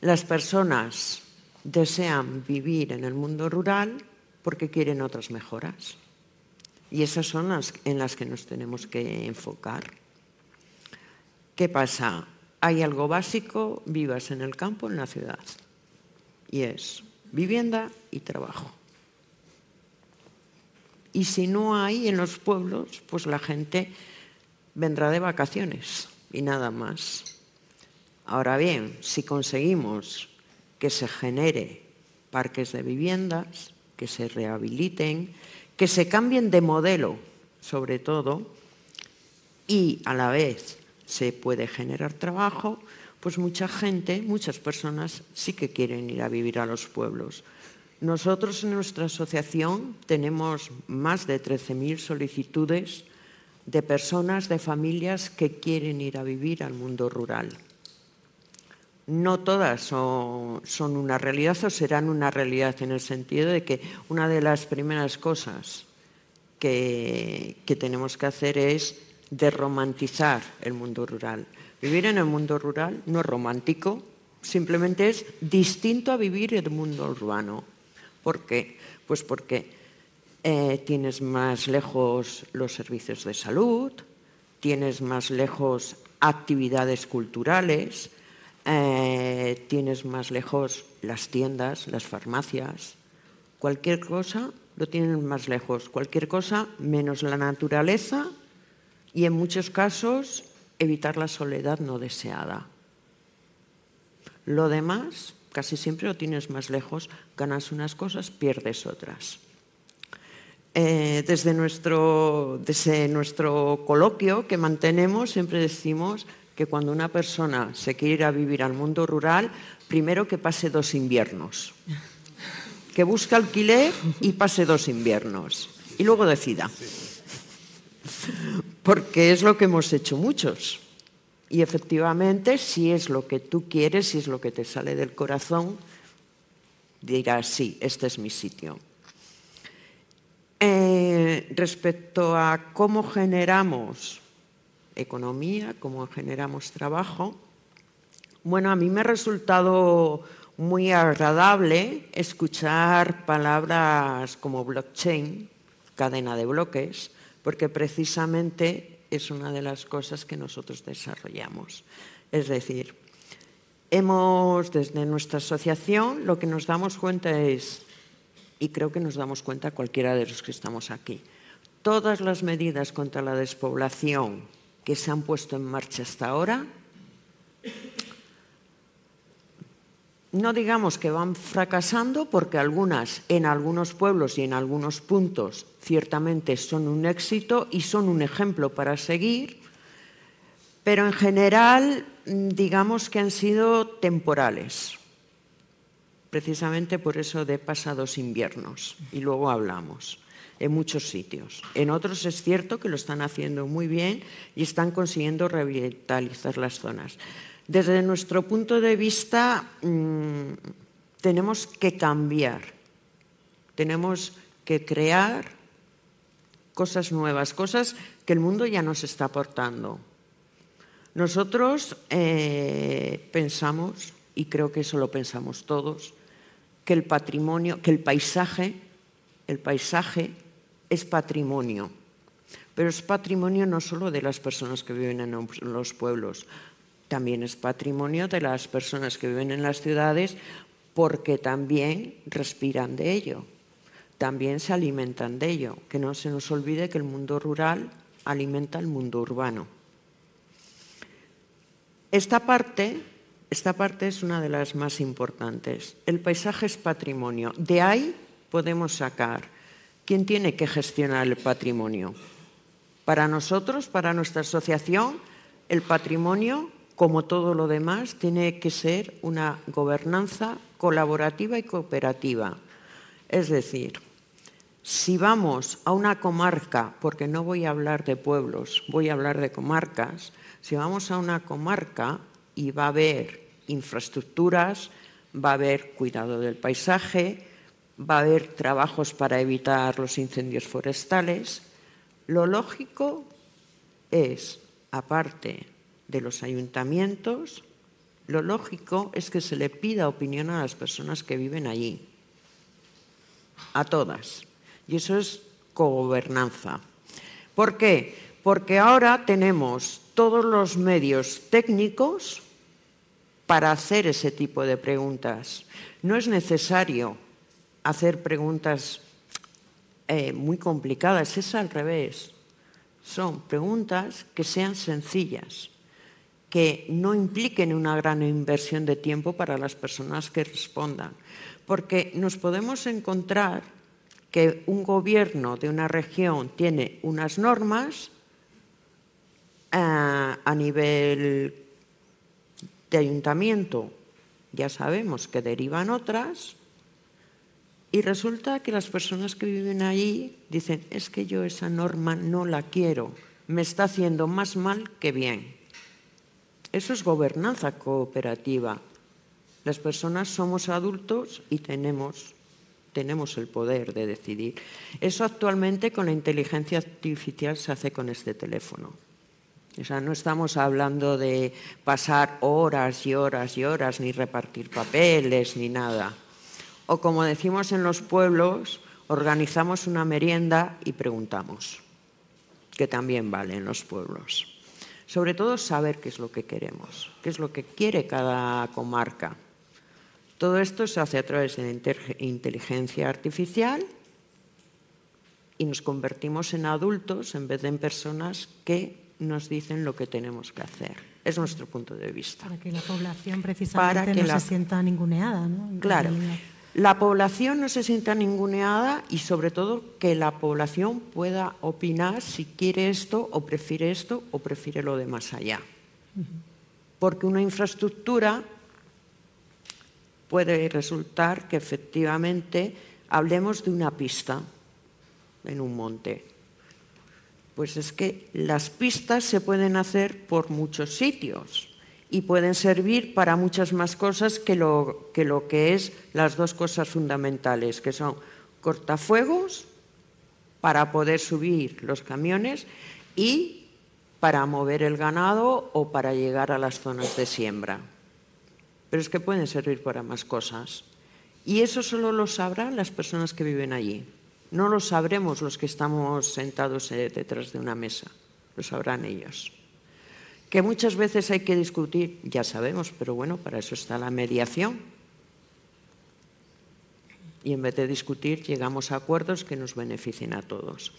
Las personas desean vivir en el mundo rural porque quieren otras mejoras. Y esas son las en las que nos tenemos que enfocar. ¿Qué pasa? Hay algo básico, vivas en el campo, en la ciudad. Y es vivienda y trabajo. Y si no hay en los pueblos, pues la gente vendrá de vacaciones y nada más. Ahora bien, si conseguimos que se genere parques de viviendas, que se rehabiliten, que se cambien de modelo, sobre todo, y a la vez se puede generar trabajo, pues mucha gente, muchas personas sí que quieren ir a vivir a los pueblos. Nosotros en nuestra asociación tenemos más de 13.000 solicitudes de personas, de familias que quieren ir a vivir al mundo rural. no todas son, una realidad o serán una realidad en el sentido de que una de las primeras cosas que, que tenemos que hacer es derromantizar el mundo rural. Vivir en el mundo rural no es romántico, simplemente es distinto a vivir en el mundo urbano. ¿Por qué? Pues porque eh, tienes más lejos los servicios de salud, tienes más lejos actividades culturales, eh, tienes más lejos las tiendas, las farmacias, cualquier cosa lo tienen más lejos, cualquier cosa menos la naturaleza y en muchos casos evitar la soledad no deseada. Lo demás casi siempre lo tienes más lejos, ganas unas cosas, pierdes otras. Eh, desde, nuestro, desde nuestro coloquio que mantenemos siempre decimos que cuando una persona se quiere ir a vivir al mundo rural, primero que pase dos inviernos, que busque alquiler y pase dos inviernos y luego decida. Porque es lo que hemos hecho muchos. Y efectivamente, si es lo que tú quieres, si es lo que te sale del corazón, dirás, sí, este es mi sitio. Eh, respecto a cómo generamos economía, cómo generamos trabajo, bueno, a mí me ha resultado muy agradable escuchar palabras como blockchain, cadena de bloques, porque precisamente es una de las cosas que nosotros desarrollamos. Es decir, hemos, desde nuestra asociación, lo que nos damos cuenta es, y creo que nos damos cuenta cualquiera de los que estamos aquí, todas las medidas contra la despoblación que se han puesto en marcha hasta ahora no digamos que van fracasando porque algunas en algunos pueblos y en algunos puntos ciertamente son un éxito y son un ejemplo para seguir, pero en general digamos que han sido temporales, precisamente por eso de pasados inviernos, y luego hablamos en muchos sitios. En otros es cierto que lo están haciendo muy bien y están consiguiendo revitalizar las zonas. Desde nuestro punto de vista, mm, tenemos que cambiar, tenemos que crear cosas nuevas, cosas que el mundo ya nos está aportando. Nosotros eh, pensamos, y creo que eso lo pensamos todos, que el patrimonio, que el paisaje, el paisaje es patrimonio, pero es patrimonio no solo de las personas que viven en los pueblos, también es patrimonio de las personas que viven en las ciudades porque también respiran de ello, también se alimentan de ello. Que no se nos olvide que el mundo rural alimenta el mundo urbano. Esta parte, esta parte es una de las más importantes. El paisaje es patrimonio. De ahí podemos sacar quién tiene que gestionar el patrimonio. Para nosotros, para nuestra asociación, el patrimonio como todo lo demás, tiene que ser una gobernanza colaborativa y cooperativa. Es decir, si vamos a una comarca, porque no voy a hablar de pueblos, voy a hablar de comarcas, si vamos a una comarca y va a haber infraestructuras, va a haber cuidado del paisaje, va a haber trabajos para evitar los incendios forestales, lo lógico es, aparte de los ayuntamientos, lo lógico es que se le pida opinión a las personas que viven allí, a todas. Y eso es cogobernanza. ¿Por qué? Porque ahora tenemos todos los medios técnicos para hacer ese tipo de preguntas. No es necesario hacer preguntas eh, muy complicadas, es al revés. Son preguntas que sean sencillas que no impliquen una gran inversión de tiempo para las personas que respondan. Porque nos podemos encontrar que un gobierno de una región tiene unas normas eh, a nivel de ayuntamiento, ya sabemos que derivan otras, y resulta que las personas que viven allí dicen, es que yo esa norma no la quiero, me está haciendo más mal que bien. Eso es gobernanza cooperativa. Las personas somos adultos y tenemos, tenemos el poder de decidir. Eso actualmente con la inteligencia artificial se hace con este teléfono. O sea, no estamos hablando de pasar horas y horas y horas, ni repartir papeles, ni nada. O como decimos en los pueblos, organizamos una merienda y preguntamos, que también vale en los pueblos. Sobre todo saber qué es lo que queremos, qué es lo que quiere cada comarca. Todo esto se hace a través de inteligencia artificial y nos convertimos en adultos en vez de en personas que nos dicen lo que tenemos que hacer. Es nuestro punto de vista. Para que la población precisamente no se sienta ninguneada. ¿no? Claro. La población no se sienta ninguneada y sobre todo que la población pueda opinar si quiere esto o prefiere esto o prefiere lo de más allá. Porque una infraestructura puede resultar que efectivamente hablemos de una pista en un monte. Pues es que las pistas se pueden hacer por muchos sitios y pueden servir para muchas más cosas que lo que, lo es las dos cosas fundamentales, que son cortafuegos para poder subir los camiones y para mover el ganado o para llegar a las zonas de siembra. Pero es que pueden servir para más cosas. Y eso solo lo sabrán las personas que viven allí. No lo sabremos los que estamos sentados eh, detrás de una mesa, lo sabrán ellos. Que muchas veces hay que discutir, ya sabemos, pero bueno, para eso está la mediación. Y en vez de discutir, llegamos a acuerdos que nos beneficien a todos.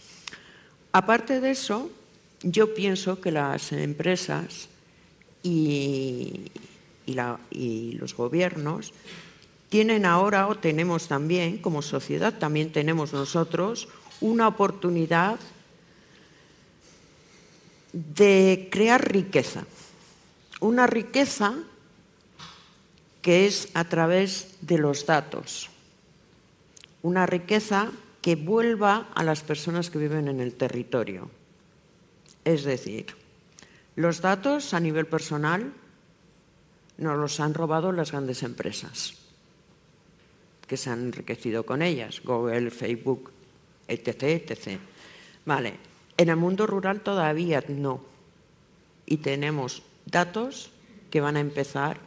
Aparte de eso, yo pienso que las empresas y, y los gobiernos tienen ahora o tenemos también, como sociedad, también tenemos nosotros, una oportunidad de crear riqueza. Una riqueza que es a través de los datos. Una riqueza que vuelva a las personas que viven en el territorio. Es decir, los datos a nivel personal nos los han robado las grandes empresas que se han enriquecido con ellas, Google, Facebook, etc. etc. Vale, en el mundo rural todavía no. Y tenemos datos que van a empezar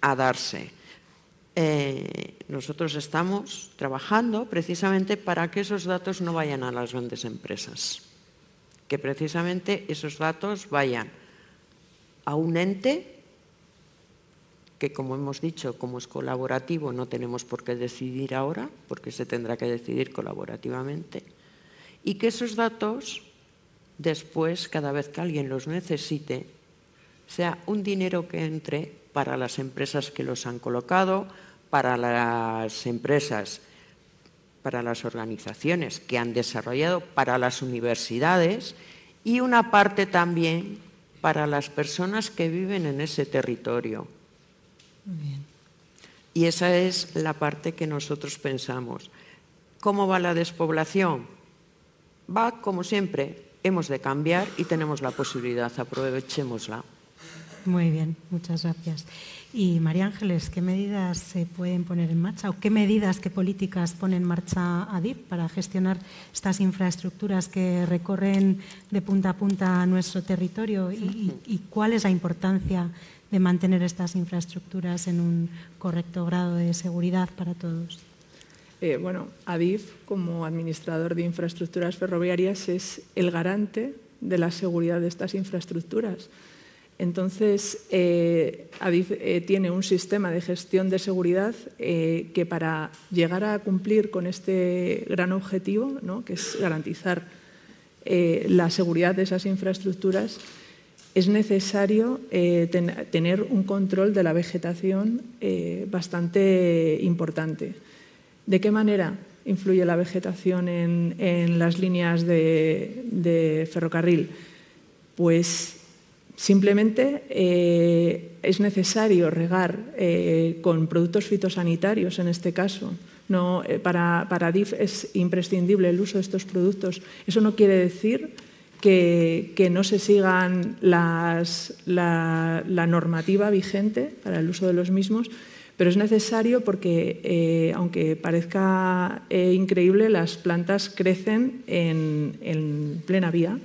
a darse. Eh, nosotros estamos trabajando precisamente para que esos datos no vayan a las grandes empresas, que precisamente esos datos vayan a un ente que como hemos dicho, como es colaborativo, no tenemos por qué decidir ahora, porque se tendrá que decidir colaborativamente, y que esos datos, después, cada vez que alguien los necesite, sea un dinero que entre para las empresas que los han colocado, para las empresas, para las organizaciones que han desarrollado, para las universidades y una parte también para las personas que viven en ese territorio y esa es la parte que nosotros pensamos. ¿Cómo va la despoblación? Va como siempre, hemos de cambiar y tenemos la posibilidad, aprovechémosla. Muy bien, muchas gracias. Y María Ángeles, ¿qué medidas se pueden poner en marcha o qué medidas, qué políticas pone en marcha ADIP para gestionar estas infraestructuras que recorren de punta a punta nuestro territorio y cuál es la importancia de mantener estas infraestructuras en un correcto grado de seguridad para todos? Eh, bueno, ADIF, como administrador de infraestructuras ferroviarias, es el garante de la seguridad de estas infraestructuras. Entonces, eh, ADIF eh, tiene un sistema de gestión de seguridad que para llegar a cumplir con este gran objetivo, ¿no? que es garantizar la seguridad de esas infraestructuras, es necesario eh, tener un control de la vegetación eh, bastante importante. ¿De qué manera influye la vegetación en, las líneas de, ferrocarril? Pues simplemente eh, es necesario regar con productos fitosanitarios en este caso. para, para DIF es imprescindible el uso de estos productos. Eso no quiere decir que, no se sigan la, normativa vigente para el uso de los mismos, pero es necesario porque, eh, aunque parezca eh, increíble, las plantas crecen en, plena vía.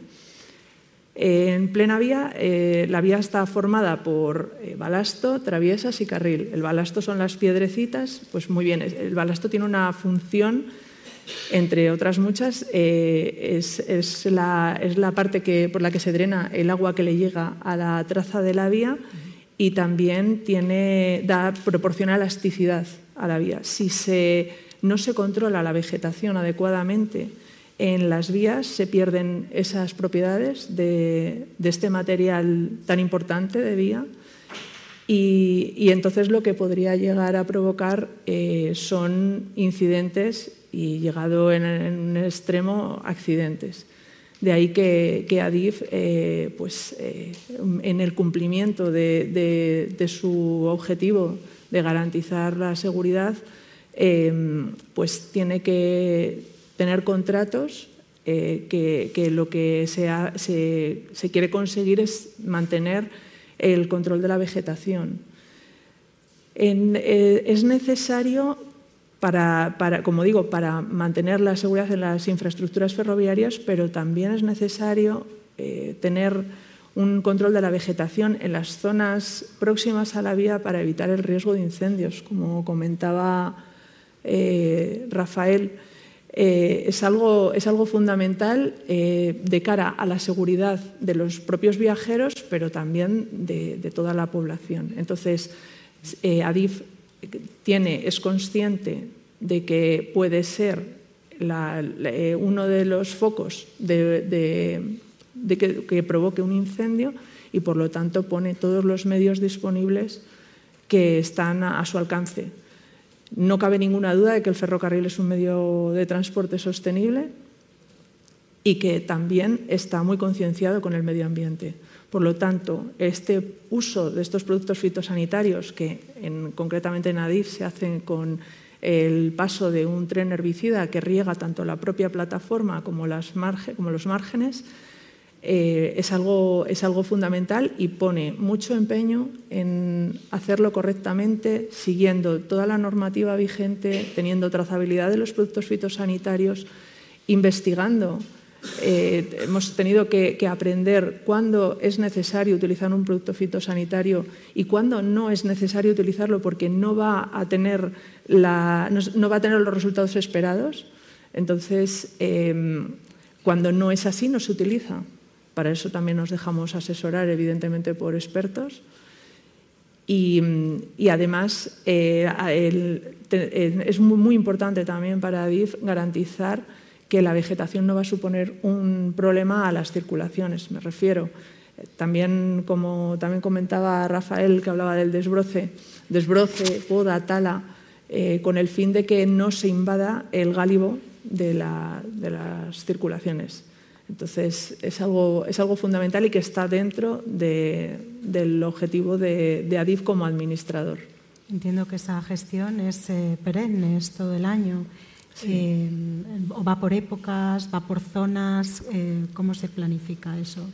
En plena vía, eh, la vía está formada por balasto, traviesas y carril. El balasto son las piedrecitas, pues muy bien, el balasto tiene una función entre otras muchas, eh, es, la, parte que, por la que se drena el agua que le llega a la traza de la vía y también tiene, da, proporciona elasticidad a la vía. Si no se controla la vegetación adecuadamente en las vías, se pierden esas propiedades de, este material tan importante de vía. Y, entonces lo que podría llegar a provocar eh, son incidentes y llegado en, un extremo accidentes. De ahí que, Adif, eh, pues, eh, en el cumplimiento de, su objetivo de garantizar la seguridad, eh, pues tiene que tener contratos que, lo que se, se, quiere conseguir es mantener el control de la vegetación. es necesario para, como digo, para mantener la seguridad en las infraestructuras ferroviarias, pero también es necesario eh, tener un control de la vegetación en las zonas próximas a la vía para evitar el riesgo de incendios, como comentaba eh, Rafael. Eh, es, algo, es, algo, fundamental de cara a la seguridad de los propios viajeros, pero también de, de toda la población. Entonces, ADIF tiene, es consciente de que puede ser eh, uno de los focos de, que, provoque un incendio y por lo tanto pone todos los medios disponibles que están a, su alcance. No cabe ninguna duda de que el ferrocarril es un medio de transporte sostenible y que también está muy concienciado con el medio ambiente. Por lo tanto, este uso de estos productos fitosanitarios, que concretamente en ADIF se hacen con el paso de un tren herbicida que riega tanto la propia plataforma como, los márgenes, eh, es algo fundamental y pone mucho empeño en hacerlo correctamente, siguiendo toda la normativa vigente, teniendo trazabilidad de los productos fitosanitarios, investigando eh, hemos tenido que, aprender cuándo es necesario utilizar un producto fitosanitario y cuándo no es necesario utilizarlo porque no va a tener, los resultados esperados. Entonces, em, cuando no es así, no se utiliza. Para eso también nos dejamos asesorar, evidentemente, por expertos. Y, además, eh, es muy, muy, importante también para DIF garantizar que la vegetación no va a suponer un problema a las circulaciones, me refiero. También, como también comentaba Rafael, que hablaba del desbroce, desbroce, poda, tala, eh, con el fin de que no se invada el gálibo de, las circulaciones. Entonces, es algo, es algo, fundamental y que está dentro del objetivo de, ADIF como administrador. Entiendo que esa gestión es eh, perenne, es todo el año. Eh, ¿O va por épocas, va por zonas? Eh, ¿Cómo se planifica eso?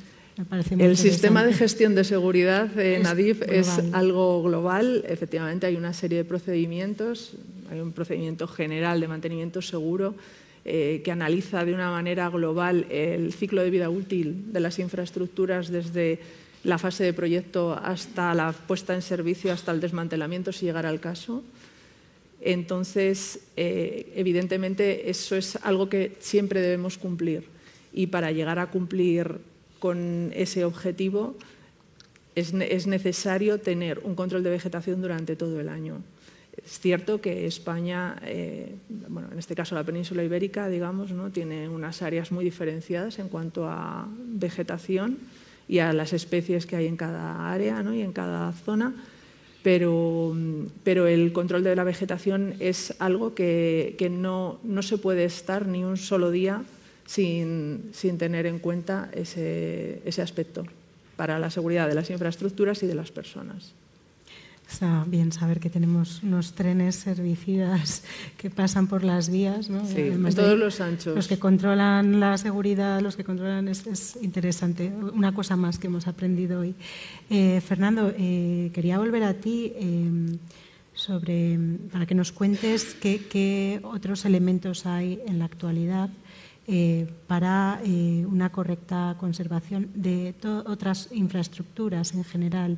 el sistema de gestión de seguridad en ADIF es algo global. Efectivamente, hay una serie de procedimientos. Hay un procedimiento general de mantenimiento seguro eh, que analiza de una manera global el ciclo de vida útil de las infraestructuras desde la fase de proyecto hasta la puesta en servicio, hasta el desmantelamiento, si llegara al caso. Entonces, eh, evidentemente, eso es algo que siempre debemos cumplir. Y para llegar a cumplir con ese objetivo es, necesario tener un control de vegetación durante todo el año. Es cierto que España, eh, bueno, en este caso la península ibérica, digamos, ¿no? tiene unas áreas muy diferenciadas en cuanto a vegetación y a las especies que hay en cada área ¿no? y en cada zona pero, el control de la vegetación es algo que, no, se puede estar ni un solo día sin, tener en cuenta ese, aspecto para la seguridad de las infraestructuras y de las personas. Está bien saber que tenemos unos trenes herbicidas <laughs> que pasan por las vías, ¿no? Sí, todos los anchos. Los que controlan la seguridad, los que controlan es, interesante. Una cosa más que hemos aprendido hoy. Eh, Fernando, eh, quería volver a ti eh, sobre para que nos cuentes qué, otros elementos hay en la actualidad. para una correcta conservación de otras infraestructuras en general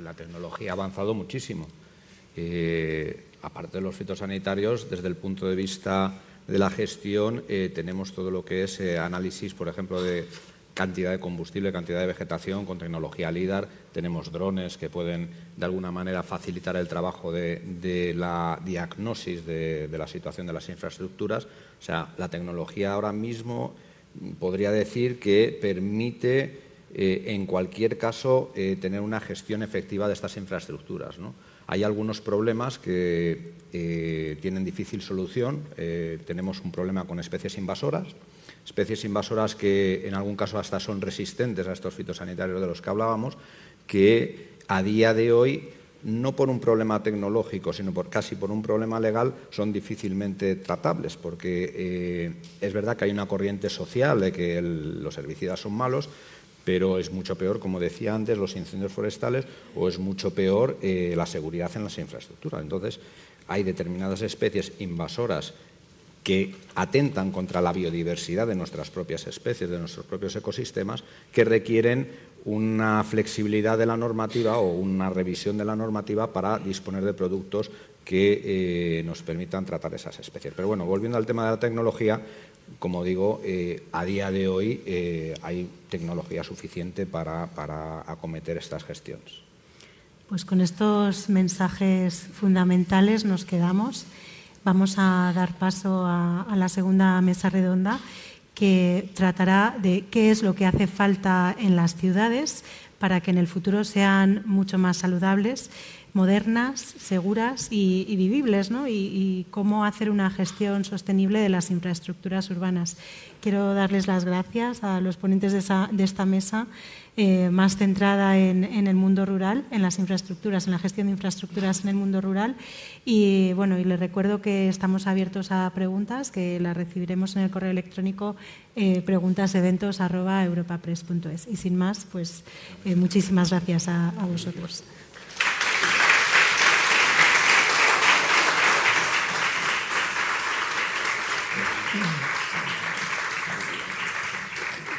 la tecnología ha avanzado muchísimo. Eh, aparte de los fitosanitarios, desde el punto de vista de la gestión, eh, tenemos todo lo que es eh, análisis, por ejemplo, de cantidad de combustible, cantidad de vegetación con tecnología LIDAR. Tenemos drones que pueden, de alguna manera, facilitar el trabajo de, la diagnosis de, de la situación de las infraestructuras. O sea, la tecnología ahora mismo podría decir que permite eh, en cualquier caso, eh, tener una gestión efectiva de estas infraestructuras. Hay algunos problemas que eh, tienen difícil solución. tenemos un problema con especies invasoras, especies invasoras que en algún caso hasta son resistentes a estos fitosanitarios de los que hablábamos, que a día de hoy no por un problema tecnológico, sino casi por un problema legal, son difícilmente tratables, porque es verdad que hay una corriente social de que los herbicidas son malos, pero es mucho peor, como decía antes, los incendios forestales o es mucho peor eh, la seguridad en las infraestructuras. Entonces, hay determinadas especies invasoras que atentan contra la biodiversidad de nuestras propias especies, de nuestros propios ecosistemas, que requieren una flexibilidad de la normativa o una revisión de la normativa para disponer de productos que eh, nos permitan tratar esas especies. Pero bueno, volviendo al tema de la tecnología, como digo, eh, a día de hoy eh, hay tecnología suficiente para, acometer estas gestiones. Pues con estos mensajes fundamentales nos quedamos. Vamos a dar paso a, la segunda mesa redonda que tratará de qué es lo que hace falta en las ciudades para que en el futuro sean mucho más saludables modernas, seguras y, vivibles, ¿no? Y, cómo hacer una gestión sostenible de las infraestructuras urbanas. Quiero darles las gracias a los ponentes de, esta mesa, eh, más centrada en, el mundo rural, en las infraestructuras, en la gestión de infraestructuras en el mundo rural. Y bueno, y les recuerdo que estamos abiertos a preguntas, que las recibiremos en el correo electrónico eh, preguntaseventos@europapress.es. Y sin más, pues eh, muchísimas gracias a vosotros.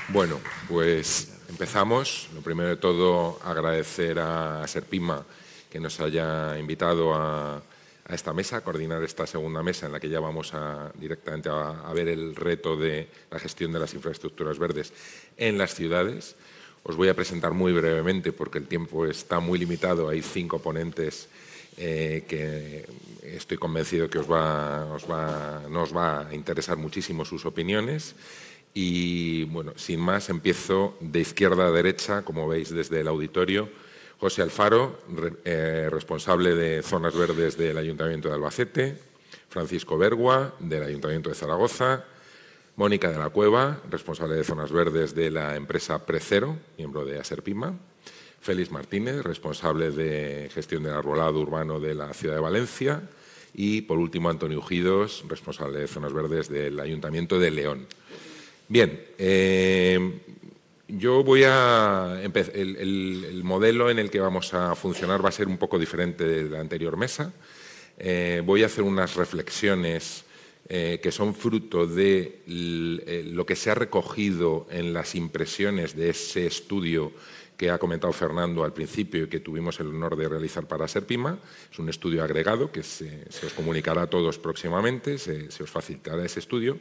Bueno, pues empezamos. Lo primero de todo, agradecer a Serpima que nos haya invitado a, esta mesa, a coordinar esta segunda mesa en la que ya vamos directamente a, ver el reto de la gestión de las infraestructuras verdes en las ciudades. Os voy a presentar muy brevemente porque el tiempo está muy limitado. Hay cinco ponentes eh, que estoy convencido que os va, os va, nos va a interesar muchísimo sus opiniones. Y bueno, sin más, empiezo de izquierda a derecha, como veis desde el auditorio. José Alfaro, eh, responsable de zonas verdes del Ayuntamiento de Albacete. Francisco Bergua, del Ayuntamiento de Zaragoza. Mónica de la Cueva, responsable de zonas verdes de la empresa Precero, miembro de Aserpima. Félix Martínez, responsable de gestión del arbolado urbano de la ciudad de Valencia. Y, por último, Antonio Ujidos, responsable de zonas verdes del Ayuntamiento de León. Bien, eh, yo voy a empezar. El, modelo en el que vamos a funcionar va a ser un poco diferente de la anterior mesa. Eh, voy a hacer unas reflexiones eh, que son fruto de lo que se ha recogido en las impresiones de ese estudio que ha comentado Fernando al principio y que tuvimos el honor de realizar para Serpima. Es un estudio agregado que se, os comunicará a todos próximamente, se, os facilitará ese estudio,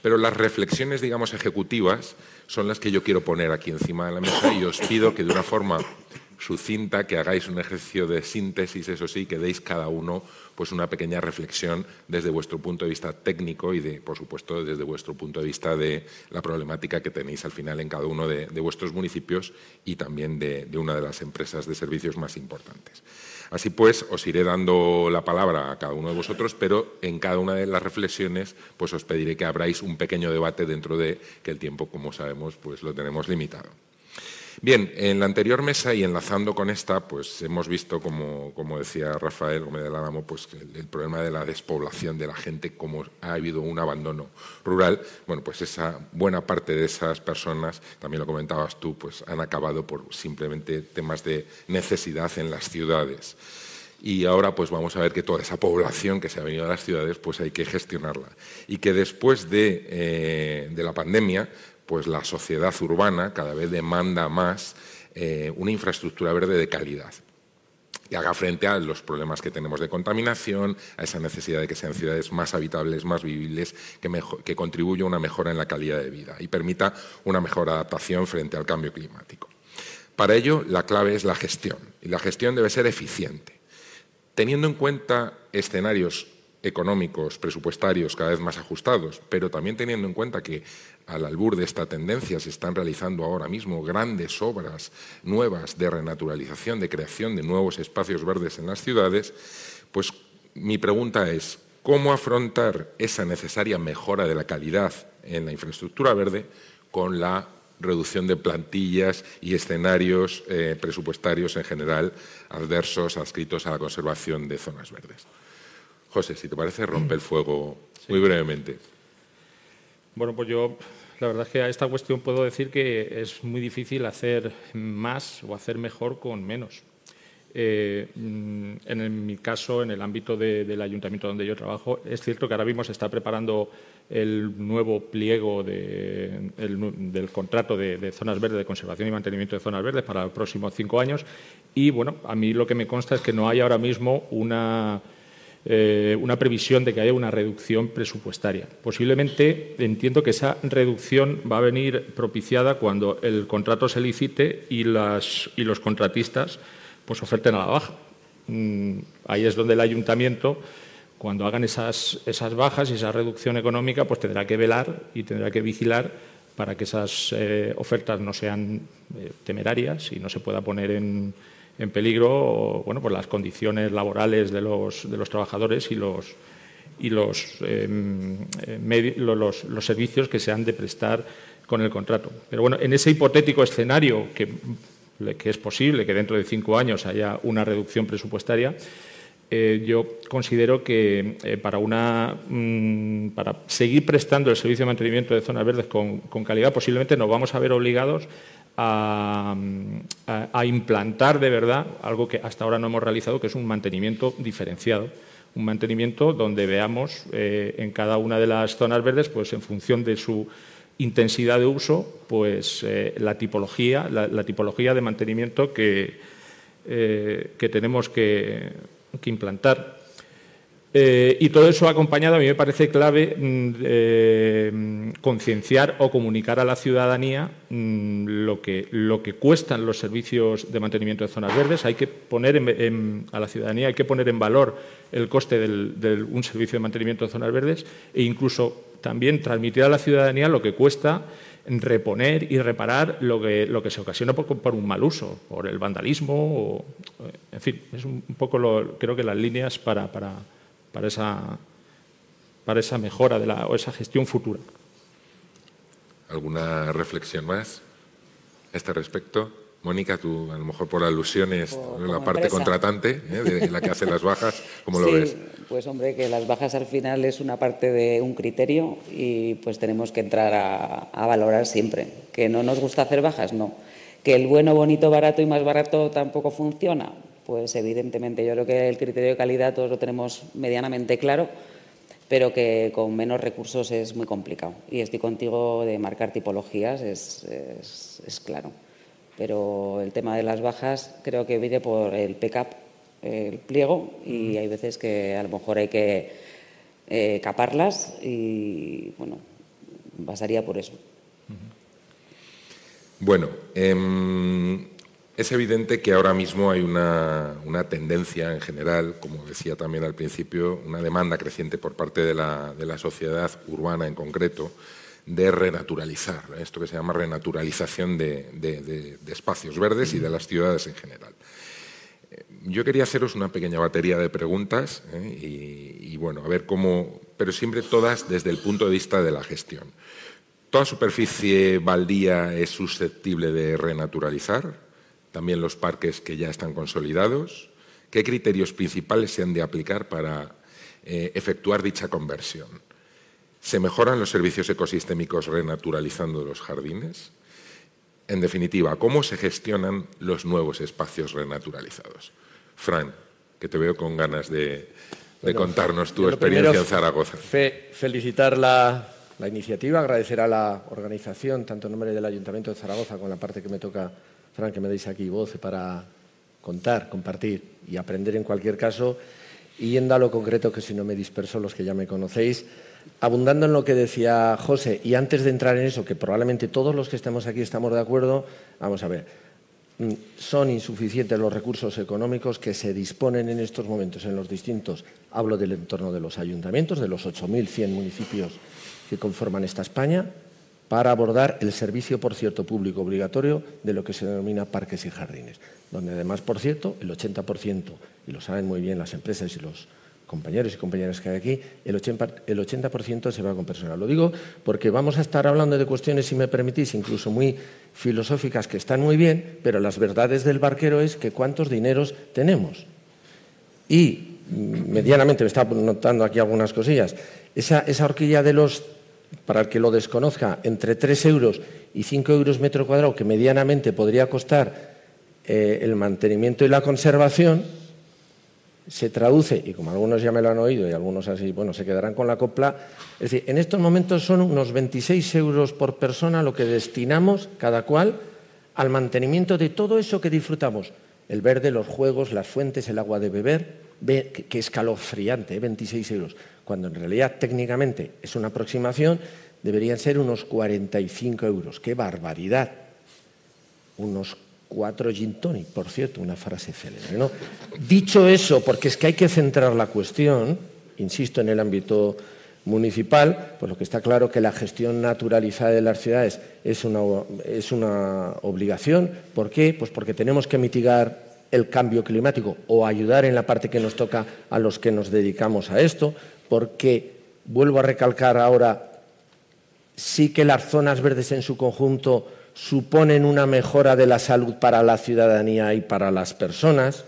pero las reflexiones, digamos, ejecutivas son las que yo quiero poner aquí encima de la mesa y os pido que de una forma sucinta, que hagáis un ejercicio de síntesis, eso sí, que deis cada uno pues una pequeña reflexión desde vuestro punto de vista técnico y, de, por supuesto, desde vuestro punto de vista de la problemática que tenéis al final en cada uno de, vuestros municipios y también de, una de las empresas de servicios más importantes. Así pues, os iré dando la palabra a cada uno de vosotros, pero en cada una de las reflexiones pues os pediré que abráis un pequeño debate dentro de que el tiempo, como sabemos, pues lo tenemos limitado. Bien, en la anterior mesa y enlazando con esta, pues hemos visto, como, decía Rafael Gómez del Álamo, pues el, problema de la despoblación de la gente, cómo ha habido un abandono rural. Bueno, pues esa buena parte de esas personas, también lo comentabas tú, pues han acabado por simplemente temas de necesidad en las ciudades. Y ahora pues vamos a ver que toda esa población que se ha venido a las ciudades pues hay que gestionarla. Y que después de, eh, de la pandemia pues la sociedad urbana cada vez demanda más eh, una infraestructura verde de calidad que haga frente a los problemas que tenemos de contaminación, a esa necesidad de que sean ciudades más habitables, más vivibles, que, que contribuya a una mejora en la calidad de vida y permita una mejor adaptación frente al cambio climático. Para ello, la clave es la gestión, y la gestión debe ser eficiente. Teniendo en cuenta escenarios económicos, presupuestarios cada vez más ajustados, pero también teniendo en cuenta que al albur de esta tendencia se están realizando ahora mismo grandes obras nuevas de renaturalización, de creación de nuevos espacios verdes en las ciudades, pues mi pregunta es, ¿cómo afrontar esa necesaria mejora de la calidad en la infraestructura verde con la reducción de plantillas y escenarios eh, presupuestarios en general adversos adscritos a la conservación de zonas verdes? José, si te parece, rompe el fuego muy brevemente. Bueno, pues yo la verdad es que a esta cuestión puedo decir que es muy difícil hacer más o hacer mejor con menos. Eh, mm, en mi caso, en el ámbito del ayuntamiento donde yo trabajo, es cierto que ahora mismo se está preparando el nuevo pliego del contrato de, de, zonas verdes, de conservación y mantenimiento de zonas verdes para los próximos cinco años. Y bueno, a mí lo que me consta es que no hay ahora mismo una eh, una previsión de que haya una reducción presupuestaria. Posiblemente entiendo que esa reducción va a venir propiciada cuando el contrato se licite y, las, y los contratistas pues, oferten a la baja. Mm, ahí es donde el ayuntamiento, cuando hagan esas, bajas y esa reducción económica, pues tendrá que velar y tendrá que vigilar para que esas eh, ofertas no sean eh, temerarias y no se pueda poner en, en peligro bueno, las condiciones laborales de los, de los trabajadores y los, y los, em, eh, los, los, servicios que se han de prestar con el contrato. Pero bueno, en ese hipotético escenario que, que es posible que dentro de cinco años haya una reducción presupuestaria, eh, yo considero que eh, para, una, mm, para seguir prestando el servicio de mantenimiento de zonas verdes con, con calidad, posiblemente nos vamos a ver obligados a, implantar de verdad algo que hasta ahora no hemos realizado, que es un mantenimiento diferenciado. Un mantenimiento donde veamos eh, en cada una de las zonas verdes, pues en función de su intensidad de uso, pues eh, la tipología, la, tipología de mantenimiento que, eh, que tenemos que implantar. Eh, y todo eso acompañado, a mí me parece clave mm, eh, concienciar o comunicar a la ciudadanía mm, lo, que, lo que cuestan los servicios de mantenimiento de zonas verdes. Hay que poner a la ciudadanía hay que poner en valor el coste de un servicio de mantenimiento de zonas verdes e incluso también transmitir a la ciudadanía lo que cuesta reponer y reparar lo que, lo que se ocasiona por, un mal uso, por el vandalismo, en fin, es un, poco lo, creo que las líneas para para esa, para esa mejora de la, o esa gestión futura. ¿Alguna reflexión más a este respecto? Mónica, tú a lo mejor por alusiones, la parte contratante, ¿eh? de la que hace las bajas, ¿cómo lo ves? Pues hombre, que las bajas al final es una parte de un criterio y pues tenemos que entrar a, a valorar siempre. ¿Que no nos gusta hacer bajas? No. ¿Que el bueno, bonito, barato y más barato tampoco funciona? Pues evidentemente yo creo que el criterio de calidad todos lo tenemos medianamente claro, pero que con menos recursos es muy complicado. Y estoy contigo de marcar tipologías, es, claro. Pero el tema de las bajas creo que viene por el PECAP, el pliego, y hay veces que a lo mejor hay que eh, caparlas y, bueno, pasaría por eso. Bueno, em, es evidente que ahora mismo hay una, tendencia en general, como decía también al principio, una demanda creciente por parte de la, sociedad urbana en concreto, de renaturalizar, esto que se llama renaturalización de, espacios verdes y de las ciudades en general. Eh, yo quería haceros una pequeña batería de preguntas ¿eh? y, bueno, a ver cómo, pero siempre todas desde el punto de vista de la gestión. ¿Toda superficie baldía es susceptible de renaturalizar? ¿También los parques que ya están consolidados? ¿Qué criterios principales se han de aplicar para eh, efectuar dicha conversión? ¿Se mejoran los servicios ecosistémicos renaturalizando los jardines? En definitiva, ¿cómo se gestionan los nuevos espacios renaturalizados? Fran, que te veo con ganas de, contarnos tu experiencia en Zaragoza. felicitar la, iniciativa, agradecer a la organización, tanto en nombre del Ayuntamiento de Zaragoza, con la parte que me toca, Fran, que me deis aquí voz para contar, compartir y aprender en cualquier caso. Y yendo a lo concreto, que si no me disperso, los que ya me conocéis, abundando en lo que decía José, y antes de entrar en eso, que probablemente todos los que estamos aquí estamos de acuerdo, vamos a ver, mm, son insuficientes los recursos económicos que se disponen en estos momentos en los distintos, hablo del entorno de los ayuntamientos, de los 8.100 municipios que conforman esta España, para abordar el servicio, por cierto, público obligatorio de lo que se denomina parques y jardines, donde además, por cierto, el 80%, y lo saben muy bien las empresas y los compañeros y compañeras que hay aquí, el 80%, se va con personal. Lo digo porque vamos a estar hablando de cuestiones, si me permitís, incluso muy filosóficas, que están muy bien, pero las verdades del barquero es que cuántos dineros tenemos. Y mm, medianamente, me está notando aquí algunas cosillas, esa, horquilla de los, para el que lo desconozca, entre 3 euros y 5 euros metro cuadrado, que medianamente podría costar eh, el mantenimiento y la conservación, se traduce, y como algunos ya me lo han oído y algunos así, bueno, se quedarán con la copla, es decir, en estos momentos son unos 26 euros por persona lo que destinamos cada cual al mantenimiento de todo eso que disfrutamos, el verde, los juegos, las fuentes, el agua de beber, que escalofriante, 26 ¿eh? euros, cuando en realidad técnicamente es una aproximación, deberían ser unos 45 euros. ¡Qué barbaridad! Unos cuatro gin tonic, por cierto, una frase célebre. Dicho eso, porque es que hay que centrar la cuestión, insisto, en el ámbito municipal, pues lo que está claro que la gestión naturalizada de las ciudades es una, es una obligación. ¿Por qué? Pues porque tenemos que mitigar el cambio climático o ayudar en la parte que nos toca a los que nos dedicamos a esto, porque, vuelvo a recalcar ahora, sí que las zonas verdes en su conjunto suponen una mejora de la salud para la ciudadanía y para las personas,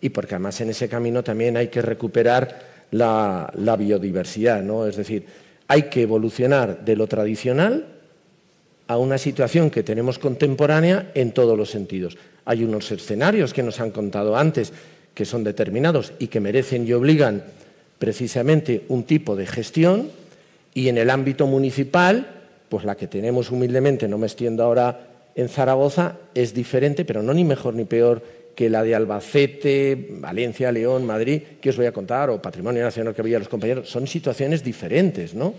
y porque además en ese camino también hay que recuperar la, biodiversidad, ¿no? Es decir, hay que evolucionar de lo tradicional a una situación que tenemos contemporánea en todos los sentidos. Hay unos escenarios que nos han contado antes que son determinados y que merecen y obligan precisamente un tipo de gestión y en el ámbito municipal pues la que tenemos humildemente, no me extiendo ahora en Zaragoza, es diferente, pero no ni mejor ni peor que la de Albacete, Valencia, León, Madrid, que os voy a contar, o Patrimonio Nacional que había los compañeros, son situaciones diferentes, ¿no?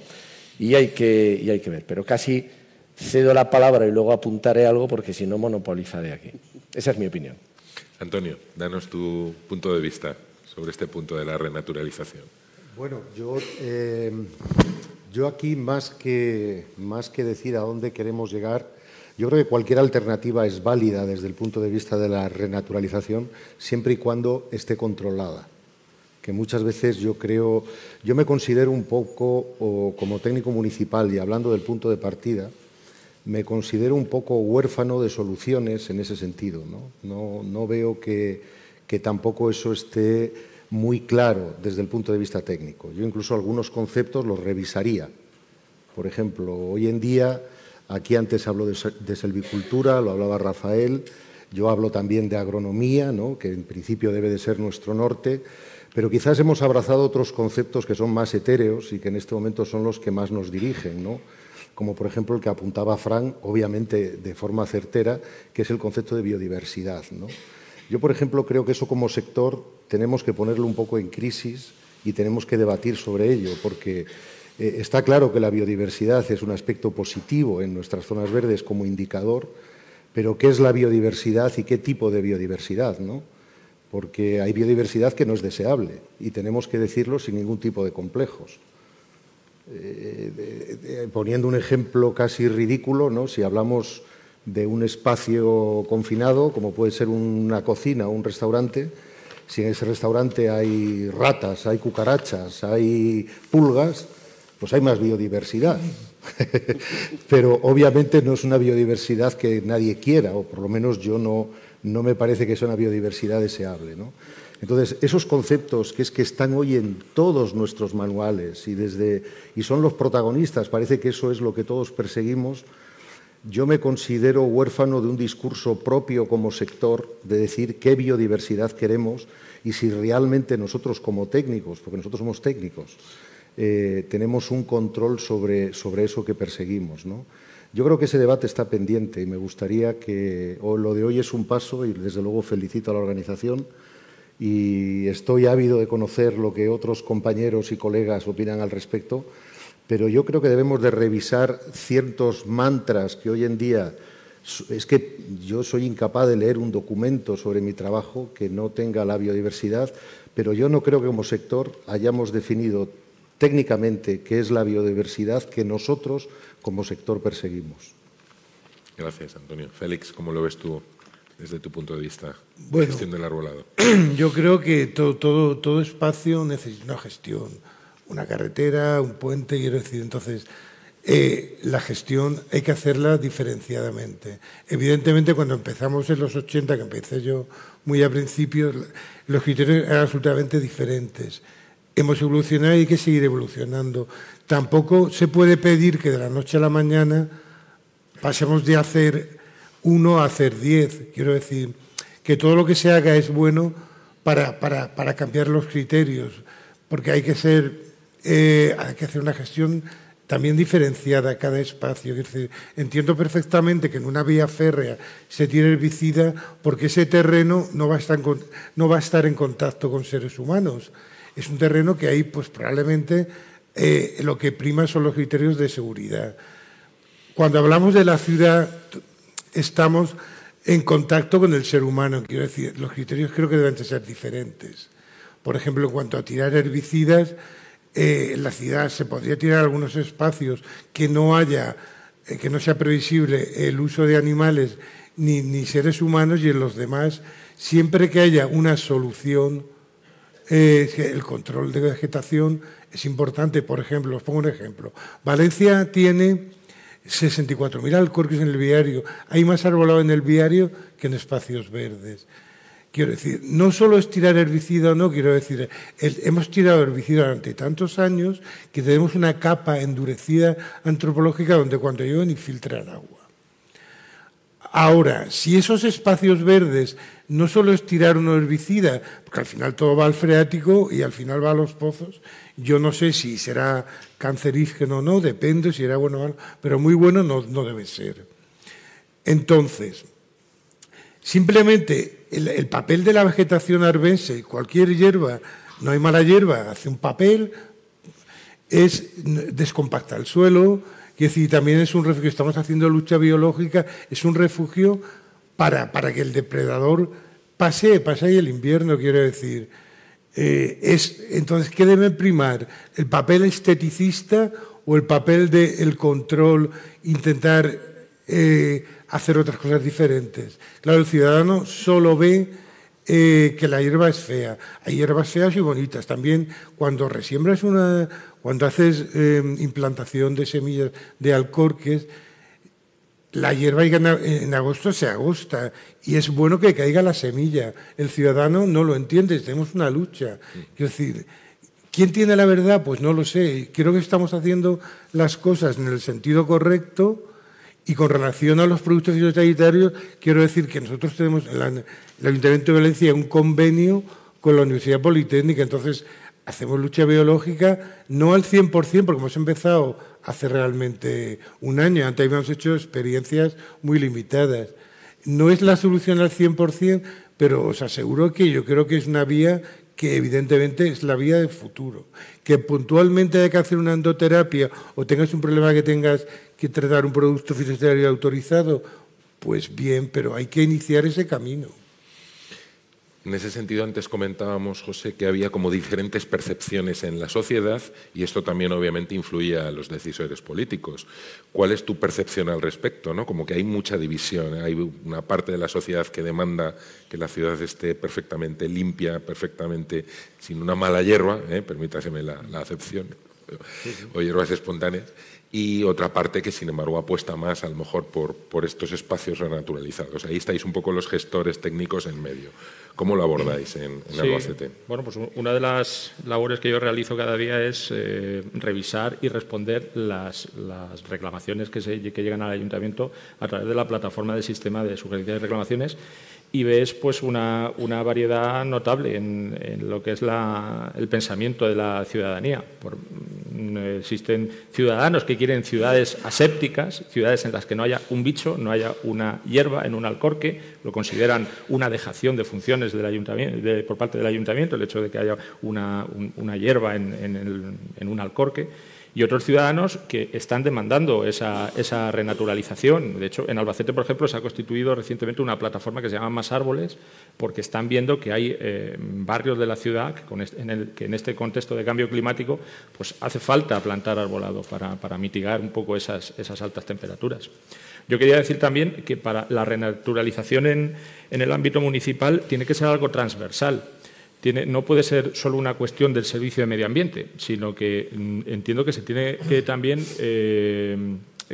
Y hay que, y hay que ver, pero casi cedo la palabra y luego apuntaré algo porque si no monopolizaré aquí. Esa es mi opinión. Antonio, danos tu punto de vista sobre este punto de la renaturalización. Bueno, yo eh, yo aquí, más que, más que decir a dónde queremos llegar, yo creo que cualquier alternativa es válida desde el punto de vista de la renaturalización, siempre y cuando esté controlada. Que muchas veces yo creo, yo me considero un poco, como técnico municipal y hablando del punto de partida, me considero un poco huérfano de soluciones en ese sentido. No, no, veo que, que tampoco eso esté muy claro desde el punto de vista técnico. Yo incluso algunos conceptos los revisaría. Por ejemplo, hoy en día, aquí antes hablo de, selvicultura, lo hablaba Rafael, yo hablo también de agronomía, ¿no? que en principio debe de ser nuestro norte, pero quizás hemos abrazado otros conceptos que son más etéreos y que en este momento son los que más nos dirigen, como por ejemplo el que apuntaba Frank, obviamente de forma certera, que es el concepto de biodiversidad. Yo, por ejemplo, creo que eso como sector tenemos que ponerlo un poco en crisis y tenemos que debatir sobre ello, porque eh, está claro que la biodiversidad es un aspecto positivo en nuestras zonas verdes como indicador, pero ¿qué es la biodiversidad y qué tipo de biodiversidad? ¿no? Porque hay biodiversidad que no es deseable y tenemos que decirlo sin ningún tipo de complejos. Eh, poniendo un ejemplo casi ridículo, ¿no? si hablamos de un espacio confinado, como puede ser una cocina o un restaurante, si en ese restaurante hay ratas, hay cucarachas, hay pulgas, pues hay más biodiversidad. <laughs> Pero obviamente no es una biodiversidad que nadie quiera, o por lo menos yo no, no me parece que sea una biodiversidad deseable. ¿no? Entonces, esos conceptos que es que están hoy en todos nuestros manuales y, desde, y son los protagonistas, parece que eso es lo que todos perseguimos, yo me considero huérfano de un discurso propio como sector de decir qué biodiversidad queremos y si realmente nosotros como técnicos, porque nosotros somos técnicos, eh, tenemos un control sobre, sobre eso que perseguimos. Yo creo que ese debate está pendiente y me gustaría que, lo de hoy es un paso y desde luego felicito a la organización y estoy ávido de conocer lo que otros compañeros y colegas opinan al respecto, pero yo creo que debemos de revisar ciertos mantras que hoy en día es que yo soy incapaz de leer un documento sobre mi trabajo que no tenga la biodiversidad, pero yo no creo que como sector hayamos definido técnicamente qué es la biodiversidad que nosotros como sector perseguimos. Gracias, Antonio. Félix, ¿cómo lo ves tú? desde tu punto de vista, bueno, gestión del arbolado? <clears throat> Yo creo que todo, todo, todo espacio necesita una gestión, una carretera, un puente, quiero decir, entonces eh, la gestión hay que hacerla diferenciadamente. Evidentemente, cuando empezamos en los 80, que empecé yo muy a principios, los criterios eran absolutamente diferentes. Hemos evolucionado y hay que seguir evolucionando. Tampoco se puede pedir que de la noche a la mañana pasemos de hacer uno a hacer diez. Quiero decir, que todo lo que se haga es bueno para, para, cambiar los criterios, porque hay que, ser, eh, hay que hacer una gestión también diferenciada a cada espacio. entiendo perfectamente que en una vía férrea se tiene herbicida porque ese terreno no va a estar en, contacto con seres humanos. Es un terreno que ahí, pues probablemente eh, lo que prima son los criterios de seguridad. Cuando hablamos de la ciudad, estamos en contacto con el ser humano. Quiero decir, los criterios creo que deben ser diferentes. Por ejemplo, en cuanto a tirar herbicidas, eh, la ciudad se podría tirar algunos espacios que no haya, eh, que no sea previsible el uso de animales ni, seres humanos y en los demás, siempre que haya una solución, eh, el control de vegetación es importante. Por ejemplo, os pongo un ejemplo. Valencia tiene 64.000 alcorques en el viario. Hay más arbolado en el viario que en espacios verdes. Quiero decir, no solo es tirar herbicida o no, quiero decir, hemos tirado herbicida durante tantos años que tenemos una capa endurecida antropológica donde cuando llueve ni filtra agua. Ahora, si esos espacios verdes no solo es tirar un herbicida, porque al final todo va al freático y al final va a los pozos, yo no sé si será cancerígeno o no, depende si era bueno o malo, pero muy bueno no, debe ser. Entonces, simplemente el, papel de la vegetación arbense, cualquier hierba, no hay mala hierba, hace un papel, es descompacta el suelo, y decir, también es un refugio, estamos haciendo lucha biológica, es un refugio para, para que el depredador pase, pase ahí el invierno, quiero decir. Eh, es, entonces, ¿qué debe primar? ¿El papel esteticista o el papel del control, intentar eh, hacer otras cosas diferentes? Claro, el ciudadano solo ve eh, que la hierba es fea. Hay hierbas feas y bonitas. También cuando resiembras una, cuando haces implantación de semillas de alcorques, la hierba en agosto se agosta y es bueno que caiga la semilla. El ciudadano no lo entiende, tenemos una lucha. Quiero decir, ¿quién tiene la verdad? Pues no lo sé. Creo que estamos haciendo las cosas en el sentido correcto y con relación a los productos fitosanitarios, quiero decir que nosotros tenemos en el Ayuntamiento de Valencia un convenio con la Universidad Politécnica, entonces hacemos lucha biológica, no al 100%, porque hemos empezado hace realmente un año, antes habíamos hecho experiencias muy limitadas. No es la solución al 100%, pero os aseguro que yo creo que es una vía que evidentemente es la vía del futuro. Que puntualmente hay que hacer una endoterapia o tengas un problema que tengas que tratar un producto fitosanitario autorizado, pues bien, pero hay que iniciar ese camino. En ese sentido, antes comentábamos, José, que había como diferentes percepciones en la sociedad y esto también obviamente influía a los decisores políticos. ¿Cuál es tu percepción al respecto? ¿no? Como que hay mucha división. Hay una parte de la sociedad que demanda que la ciudad esté perfectamente limpia, perfectamente sin una mala hierba, ¿eh? permítaseme la, acepción. o hierbas espontáneas y otra parte que, sin embargo, apuesta más a lo mejor por, por estos espacios renaturalizados. Ahí estáis un poco los gestores técnicos en medio. ¿Cómo lo abordáis en, en Albacete? Bueno, pues una de las labores que yo realizo cada día es eh, revisar y responder las, las reclamaciones que, se, que llegan al ayuntamiento a través de la plataforma del sistema de sugerencias y reclamaciones y ves pues una, una variedad notable en, en, lo que es la, el pensamiento de la ciudadanía. Por, mm, existen ciudadanos que quieren ciudades asépticas, ciudades en las que no haya un bicho, no haya una hierba en un alcorque, lo consideran una dejación de funciones del ayuntamiento, de, por parte del ayuntamiento, el hecho de que haya una, un, una hierba en, en un alcorque y otros ciudadanos que están demandando esa, renaturalización. De hecho, en Albacete, por ejemplo, se ha constituido recientemente una plataforma que se llama Más Árboles, porque están viendo que hay eh, barrios de la ciudad que, en el, que, en este contexto de cambio climático pues hace falta plantar arbolado para, mitigar un poco esas, altas temperaturas. Yo quería decir también que para la renaturalización en, en el ámbito municipal tiene que ser algo transversal tiene, no puede ser solo una cuestión del servicio de medio ambiente, sino que mm, entiendo que se tiene que también eh,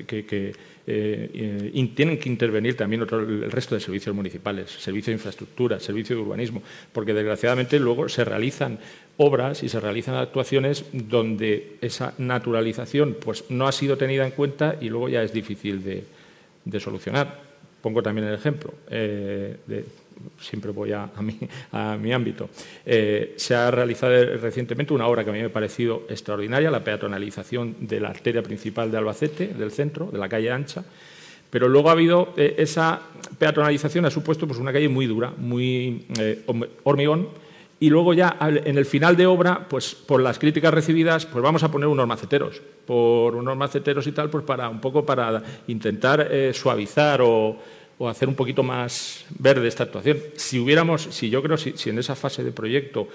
que, eh, tienen que intervenir también otro, el resto de servicios municipales, servicio de infraestructura, servicio de urbanismo, porque desgraciadamente luego se realizan obras y se realizan actuaciones donde esa naturalización pues, no ha sido tenida en cuenta y luego ya es difícil de, de solucionar. Pongo también el ejemplo eh, de siempre voy a, mi, ámbito. Eh, se ha realizado recientemente una obra que a mí me ha parecido extraordinaria, la peatonalización de la arteria principal de Albacete, del centro, de la calle ancha, pero luego ha habido eh, esa peatonalización, ha supuesto pues, una calle muy dura, muy eh, hormigón, y luego ya en el final de obra, pues por las críticas recibidas, pues vamos a poner unos maceteros, por unos maceteros y tal, pues para un poco para intentar suavizar o o hacer un poquito más verde esta actuación. Si hubiéramos, si yo creo, si, si en esa fase de proyecto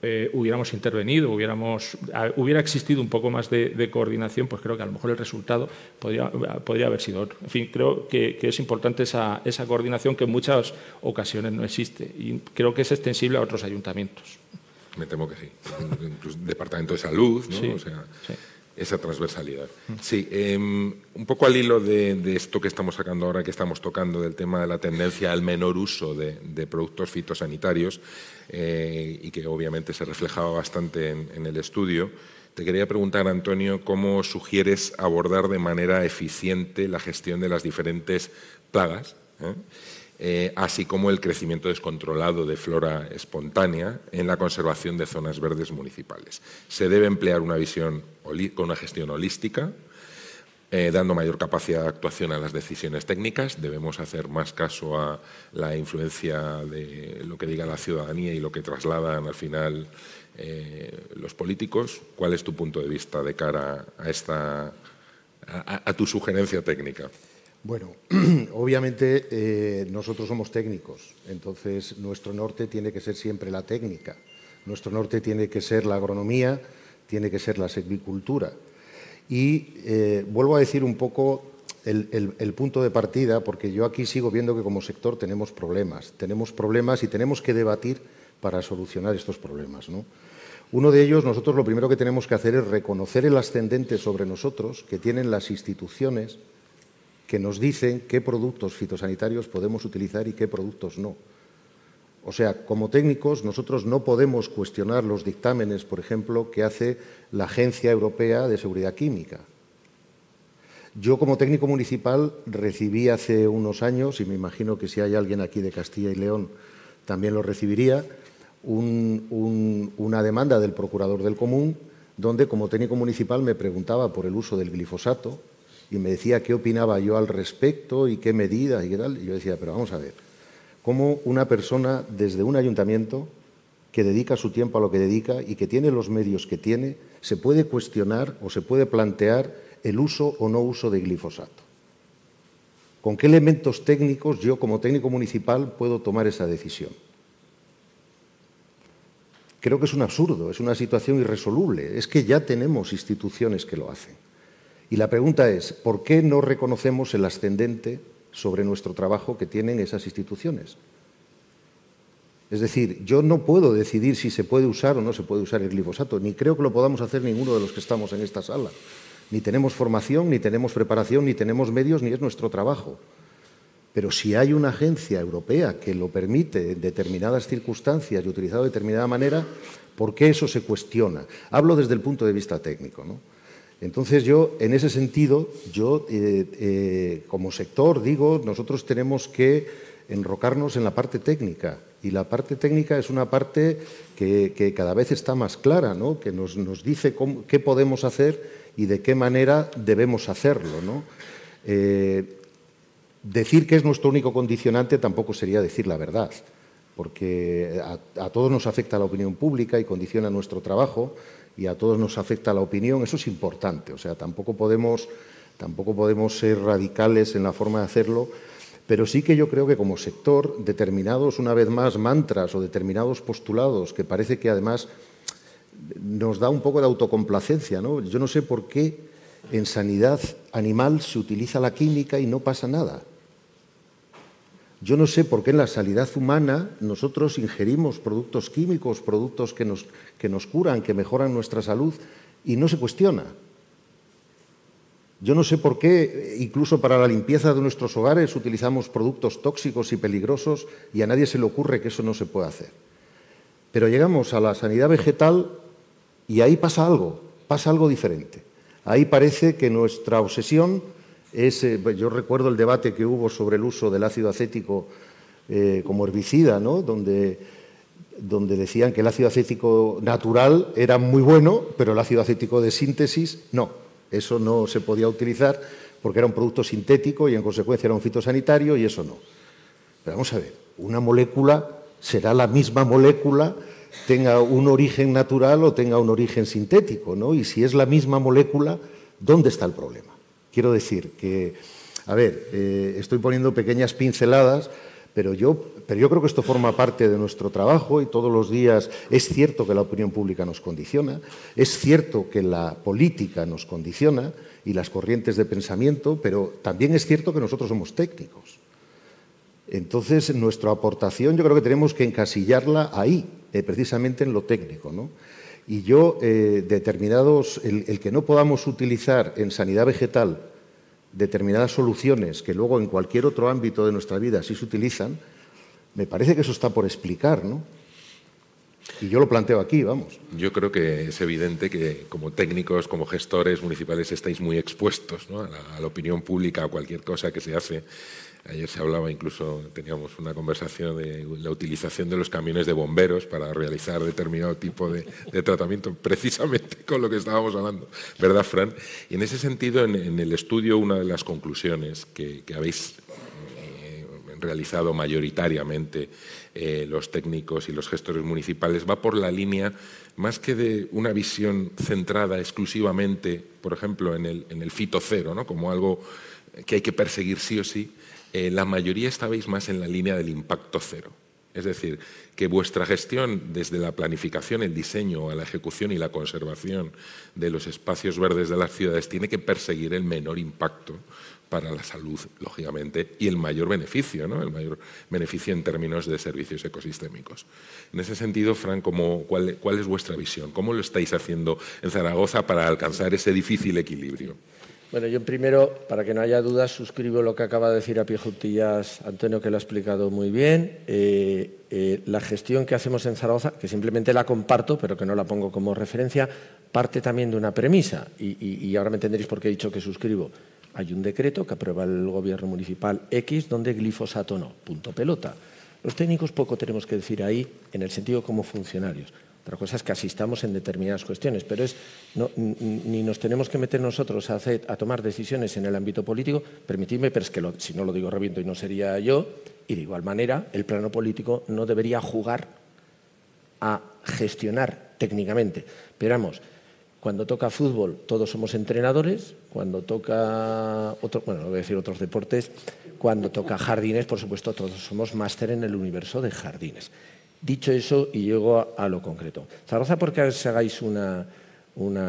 eh, hubiéramos intervenido, hubiéramos, hubiera existido un poco más de, de, coordinación, pues creo que a lo mejor el resultado podría, podría haber sido otro. En fin, creo que, que, es importante esa, esa coordinación que en muchas ocasiones no existe y creo que es extensible a otros ayuntamientos. Me temo que sí. <laughs> Departamento de Salud, ¿no? Sí, o sea, sí esa transversalidad. Sí, eh, un poco al hilo de, esto que estamos sacando ahora, que estamos tocando, del tema de la tendencia al menor uso de, productos fitosanitarios, eh, y que obviamente se reflejaba bastante en, en, el estudio, te quería preguntar, Antonio, cómo sugieres abordar de manera eficiente la gestión de las diferentes plagas. ¿eh? Eh, así como el crecimiento descontrolado de flora espontánea en la conservación de zonas verdes municipales. Se debe emplear una visión con una gestión holística, eh, dando mayor capacidad de actuación a las decisiones técnicas. Debemos hacer más caso a la influencia de lo que diga la ciudadanía y lo que trasladan al final eh, los políticos. ¿Cuál es tu punto de vista de cara a, esta, a, a tu sugerencia técnica? Bueno, <clears throat> obviamente eh, nosotros somos técnicos, entonces nuestro norte tiene que ser siempre la técnica, nuestro norte tiene que ser la agronomía, tiene que ser la silvicultura. Y eh, vuelvo a decir un poco el, punto de partida, porque yo aquí sigo viendo que como sector tenemos problemas, tenemos problemas y tenemos que debatir para solucionar estos problemas. ¿no? Uno de ellos, nosotros lo primero que tenemos que hacer es reconocer el ascendente sobre nosotros que tienen las instituciones que nos dicen qué productos fitosanitarios podemos utilizar y qué productos no. O sea, como técnicos, nosotros no podemos cuestionar los dictámenes, por ejemplo, que hace la Agencia Europea de Seguridad Química. Yo, como técnico municipal, recibí hace unos años, y me imagino que si hay alguien aquí de Castilla y León también lo recibiría, un, un, una demanda del procurador del común, donde como técnico municipal me preguntaba por el uso del glifosato, y me decía qué opinaba yo al respecto y qué medidas y qué tal. Y yo decía, pero vamos a ver, cómo una persona desde un ayuntamiento que dedica su tiempo a lo que dedica y que tiene los medios que tiene, se puede cuestionar o se puede plantear el uso o no uso de glifosato. ¿Con qué elementos técnicos yo como técnico municipal puedo tomar esa decisión? Creo que es un absurdo, es una situación irresoluble. Es que ya tenemos instituciones que lo hacen. Y la pregunta es, ¿por qué no reconocemos el ascendente sobre nuestro trabajo que tienen esas instituciones? Es decir, yo no puedo decidir si se puede usar o no se puede usar el glifosato, ni creo que lo podamos hacer ninguno de los que estamos en esta sala. Ni tenemos formación, ni tenemos preparación, ni tenemos medios, ni es nuestro trabajo. Pero si hay una agencia europea que lo permite en determinadas circunstancias y utilizado de determinada manera, ¿por qué eso se cuestiona? Hablo desde el punto de vista técnico. ¿no? Entonces yo, en ese sentido, yo eh, eh, como sector digo, nosotros tenemos que enrocarnos en la parte técnica y la parte técnica es una parte que, cada vez está más clara, ¿no? que nos, dice qué podemos hacer y de qué manera debemos hacerlo. ¿no? Eh, decir que es nuestro único condicionante tampoco sería decir la verdad, porque a, todos nos afecta la opinión pública y condiciona nuestro trabajo y a todos nos afecta la opinión, eso es importante, o sea, tampoco podemos, tampoco podemos ser radicales en la forma de hacerlo pero sí que yo creo que como sector, determinados, una vez más, mantras o determinados postulados, que parece que además nos da un poco de autocomplacencia. ¿no? Yo no sé por qué en sanidad animal se utiliza la química y no pasa nada. Yo no sé por qué en la sanidad humana nosotros ingerimos productos químicos, productos que nos, que nos curan, que mejoran nuestra salud, y no se cuestiona. Yo no sé por qué, incluso para la limpieza de nuestros hogares, utilizamos productos tóxicos y peligrosos y a nadie se le ocurre que eso no se puede hacer. Pero llegamos a la sanidad vegetal y ahí pasa algo, pasa algo diferente. Ahí parece que nuestra obsesión es, eh, yo recuerdo el debate que hubo sobre el uso del ácido acético eh, como herbicida, donde, donde decían que el ácido acético natural era muy bueno, pero el ácido acético de síntesis no. Eso no se podía utilizar porque era un producto sintético y en consecuencia era un fitosanitario y eso no. Pero vamos a ver, una molécula será la misma molécula tenga un origen natural o tenga un origen sintético, ¿no? Y si es la misma molécula, ¿dónde está el problema? Quiero decir que, a ver, eh, estoy poniendo pequeñas pinceladas pero yo, pero yo creo que esto forma parte de nuestro trabajo y todos los días es cierto que la opinión pública nos condiciona, es cierto que la política nos condiciona y las corrientes de pensamiento, pero también es cierto que nosotros somos técnicos. Entonces, nuestra aportación yo creo que tenemos que encasillarla ahí, eh, precisamente en lo técnico. ¿no? Y yo, eh, determinados, el que no podamos utilizar en sanidad vegetal determinadas soluciones que luego en cualquier otro ámbito de nuestra vida sí se utilizan, me parece que eso está por explicar, ¿no? Y yo lo planteo aquí, vamos. Yo creo que es evidente que como técnicos, como gestores municipales estáis muy expuestos a, la, a, la, opinión pública, a cualquier cosa que se hace Ayer se hablaba, incluso teníamos una conversación de la utilización de los camiones de bomberos para realizar determinado tipo de, tratamiento, precisamente con lo que estábamos hablando, ¿verdad, Fran? Y en ese sentido, en, el estudio, una de las conclusiones que, habéis eh, realizado mayoritariamente eh, los técnicos y los gestores municipales va por la línea más que de una visión centrada exclusivamente, por ejemplo, en el, en el fito cero, ¿no? como algo que hay que perseguir sí o sí, eh, la mayoría estabais más en la línea del impacto cero. Es decir, que vuestra gestión, desde la planificación, el diseño, a la ejecución y la conservación de los espacios verdes de las ciudades, tiene que perseguir el menor impacto para la salud, lógicamente, y el mayor beneficio, ¿no? el mayor beneficio en términos de servicios ecosistémicos. En ese sentido, Fran, cuál, ¿cuál es vuestra visión? ¿Cómo lo estáis haciendo en Zaragoza para alcanzar ese difícil equilibrio? Bueno, yo primero, para que no haya dudas, suscribo lo que acaba de decir a pie juntillas Antonio, que lo ha explicado muy bien. Eh, eh, la gestión que hacemos en Zaragoza, que simplemente la comparto, pero que no la pongo como referencia, parte también de una premisa, y, ahora me entenderéis por qué he dicho que suscribo. Hay un decreto que aprueba el gobierno municipal X donde glifosato no, punto pelota. Los técnicos poco tenemos que decir ahí en el sentido como funcionarios. Otra cosa es que asistamos en determinadas cuestiones, pero es ni nos tenemos que meter nosotros a, tomar decisiones en el ámbito político, permitidme, pero es que si no lo digo reviento y no sería yo, y de igual manera el plano político no debería jugar a gestionar técnicamente. Pero vamos, cuando toca fútbol todos somos entrenadores, cuando toca, otro, bueno, no voy a decir otros deportes, cuando toca jardines, por supuesto, todos somos máster en el universo de jardines. Dicho eso, y llego a, lo concreto. Zaragoza, porque os hagáis una,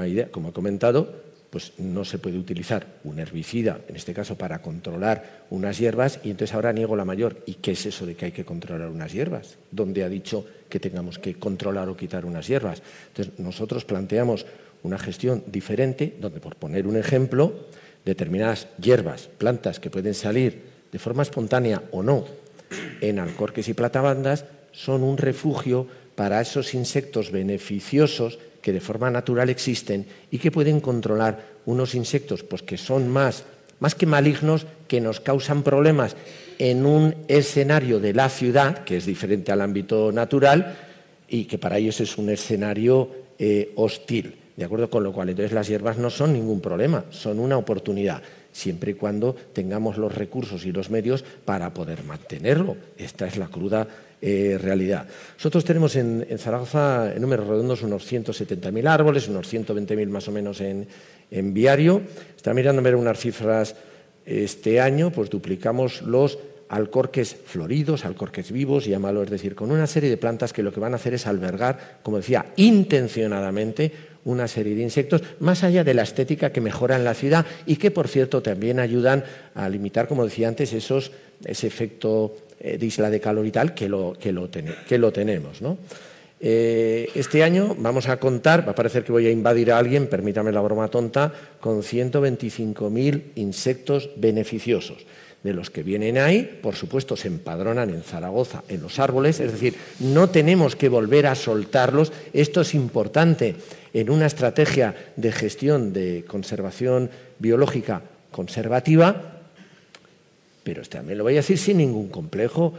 idea, como he comentado, pues no se puede utilizar un herbicida, en este caso para controlar unas hierbas, y entonces ahora niego la mayor. ¿Y qué es eso de que hay que controlar unas hierbas? ¿Dónde ha dicho que tengamos que controlar o quitar unas hierbas? Entonces nosotros planteamos una gestión diferente, donde por poner un ejemplo, determinadas hierbas, plantas que pueden salir de forma espontánea o no en alcorques y platabandas, son un refugio para esos insectos beneficiosos que de forma natural existen y que pueden controlar unos insectos pues, que son más, más que malignos, que nos causan problemas en un escenario de la ciudad, que es diferente al ámbito natural, y que para ellos es un escenario eh, hostil. ¿De acuerdo? Con lo cual, entonces las hierbas no son ningún problema, son una oportunidad, siempre y cuando tengamos los recursos y los medios para poder mantenerlo. Esta es la cruda eh, realidad. Nosotros tenemos en, Zaragoza, en números redondos, unos 170.000 árboles, unos 120.000 más o menos en, en viario. Está ver unas cifras este año, pues duplicamos los alcorques floridos, alcorques vivos, llámalo, es decir, con una serie de plantas que lo que van a hacer es albergar, como decía, intencionadamente una serie de insectos, más allá de la estética que mejoran la ciudad y que, por cierto, también ayudan a limitar, como decía antes, esos, ese efecto eh, de isla de calor y tal, que lo, que lo, que lo tenemos. ¿no? Eh, este año vamos a contar, va a parecer que voy a invadir a alguien, permítame la broma tonta, con 125.000 insectos beneficiosos. De los que vienen ahí, por supuesto, se empadronan en Zaragoza, en los árboles, es decir, no tenemos que volver a soltarlos. Esto es importante en una estrategia de gestión de conservación biológica conservativa, pero también lo voy a decir sin ningún complejo,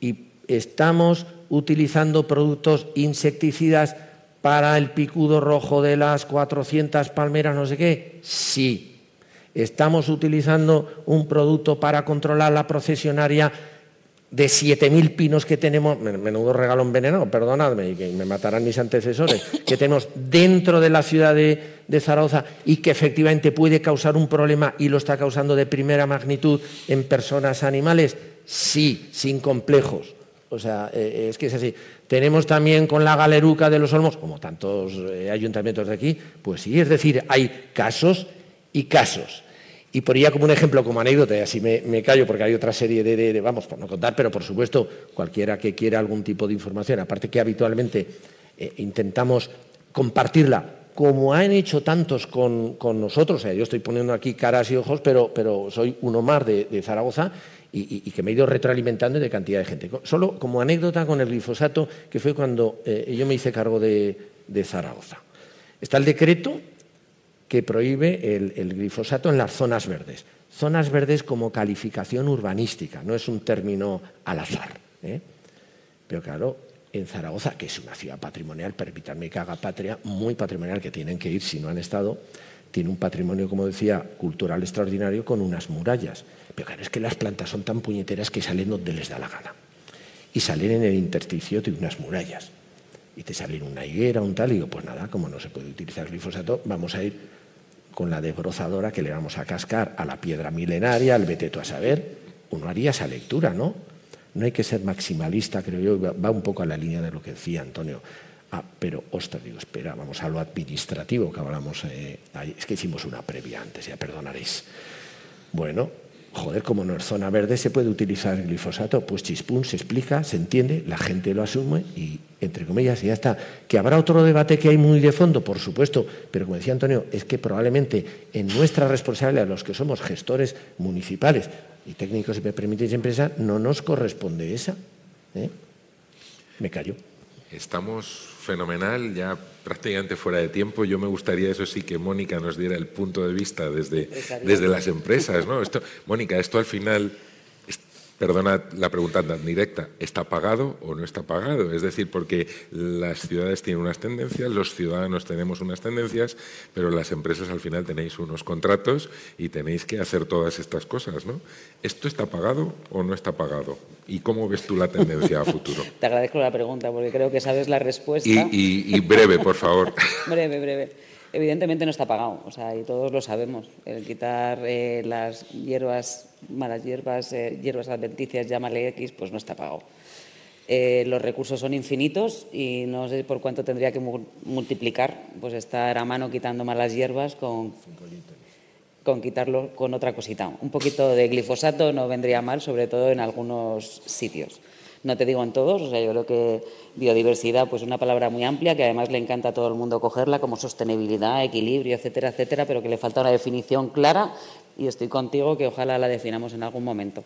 y estamos utilizando productos insecticidas para el picudo rojo de las 400 palmeras, no sé qué. Sí. Estamos utilizando un producto para controlar la procesionaria de 7.000 pinos que tenemos, menudo regalo envenenado, perdonadme, y que me matarán mis antecesores, <laughs> que tenemos dentro de la ciudad de, Zaragoza y que efectivamente puede causar un problema y lo está causando de primera magnitud en personas, animales, sí, sin complejos. O sea, eh, es que es así. Tenemos también con la galeruca de los olmos, como tantos eh, ayuntamientos de aquí, pues sí, es decir, hay casos y casos. Y ella como un ejemplo, como anécdota, y así me, callo porque hay otra serie de, vamos, por no contar, pero por supuesto, cualquiera que quiera algún tipo de información, aparte que habitualmente eh, intentamos compartirla, como han hecho tantos con, nosotros, yo estoy poniendo aquí caras y ojos, pero, pero soy uno más de, Zaragoza y, que me he ido retroalimentando de cantidad de gente. Solo como anécdota con el glifosato, que fue cuando eh, yo me hice cargo de Zaragoza. Está el decreto que prohíbe el, glifosato en las zonas verdes. Zonas verdes como calificación urbanística, no es un término al azar. ¿eh? Pero claro, en Zaragoza, que es una ciudad patrimonial, permítanme que haga patria, muy patrimonial, que tienen que ir si no han estado, tiene un patrimonio, como decía, cultural extraordinario con unas murallas. Pero claro, es que las plantas son tan puñeteras que salen donde les da la gana. Y salen en el intersticio de unas murallas. Y te salen una higuera, un tal, y digo, pues nada, como no se puede utilizar glifosato, vamos a ir con la desbrozadora que le vamos a cascar a la piedra milenaria, al veteto a saber, uno haría esa lectura, ¿no? No hay que ser maximalista, creo yo, va un poco a la línea de lo que decía Antonio. Ah, pero, ostras, digo, espera, vamos a lo administrativo que hablamos. Eh, es que hicimos una previa antes, ya perdonaréis. Bueno, joder, como no es zona verde, se puede utilizar el glifosato. Pues chispún, se explica, se entiende, la gente lo asume y, entre comillas, y ya está. Que habrá otro debate que hay muy de fondo, por supuesto, pero como decía Antonio, es que probablemente en nuestra responsabilidad, los que somos gestores municipales y técnicos, si me permitís, empresa, no nos corresponde esa. ¿eh? Me callo. Estamos fenomenal, ya prácticamente fuera de tiempo. Yo me gustaría, eso sí, que Mónica nos diera el punto de vista desde, desde las empresas. ¿no? Esto, Mónica, esto al final perdona la pregunta tan directa, ¿está pagado o no está pagado? Es decir, porque las ciudades tienen unas tendencias, los ciudadanos tenemos unas tendencias, pero las empresas al final tenéis unos contratos y tenéis que hacer todas estas cosas, ¿no? ¿Esto está pagado o no está pagado? ¿Y cómo ves tú la tendencia a futuro? Te agradezco la pregunta porque creo que sabes la respuesta. y breve, por favor. <laughs> breve, breve evidentemente no está pagado, o sea, y todos lo sabemos. El quitar eh, las hierbas, malas hierbas, eh, hierbas adventicias, llámale X, pues no está pagado. eh, los recursos son infinitos y no sé por cuánto tendría que multiplicar, pues estar a mano quitando malas hierbas con, con quitarlo con otra cosita. Un poquito de glifosato no vendría mal, sobre todo en algunos sitios. No te digo en todos, o sea, yo creo que biodiversidad, pues una palabra muy amplia que además le encanta a todo el mundo cogerla como sostenibilidad, equilibrio, etcétera, etcétera, pero que le falta una definición clara y estoy contigo que ojalá la definamos en algún momento.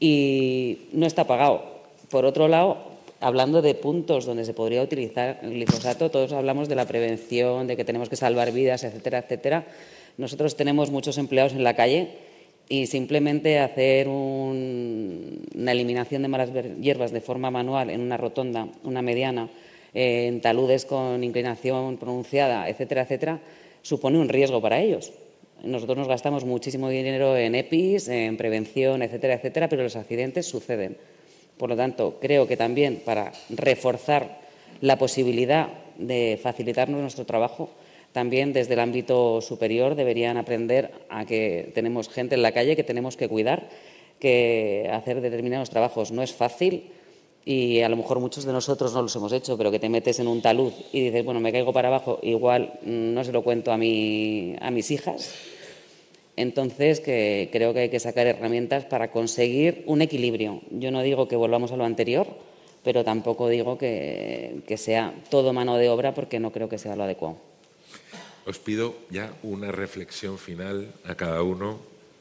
Y no está pagado por otro lado, hablando de puntos donde se podría utilizar el glifosato, todos hablamos de la prevención, de que tenemos que salvar vidas, etcétera, etcétera. Nosotros tenemos muchos empleados en la calle y simplemente hacer una eliminación de malas hierbas de forma manual en una rotonda, una mediana, en taludes con inclinación pronunciada, etcétera, etcétera, supone un riesgo para ellos. Nosotros nos gastamos muchísimo dinero en EPIs, en prevención, etcétera, etcétera, pero los accidentes suceden. Por lo tanto, creo que también para reforzar la posibilidad de facilitarnos nuestro trabajo, también desde el ámbito superior deberían aprender a que tenemos gente en la calle que tenemos que cuidar, que hacer determinados trabajos no es fácil y a lo mejor muchos de nosotros no los hemos hecho, pero que te metes en un talud y dices, bueno, me caigo para abajo, igual no se lo cuento a, a mis hijas entonces, que creo que hay que sacar herramientas para conseguir un equilibrio. Yo no digo que volvamos a lo anterior, pero tampoco digo que, sea todo mano de obra porque no creo que sea lo adecuado. Os pido ya una reflexión final a cada uno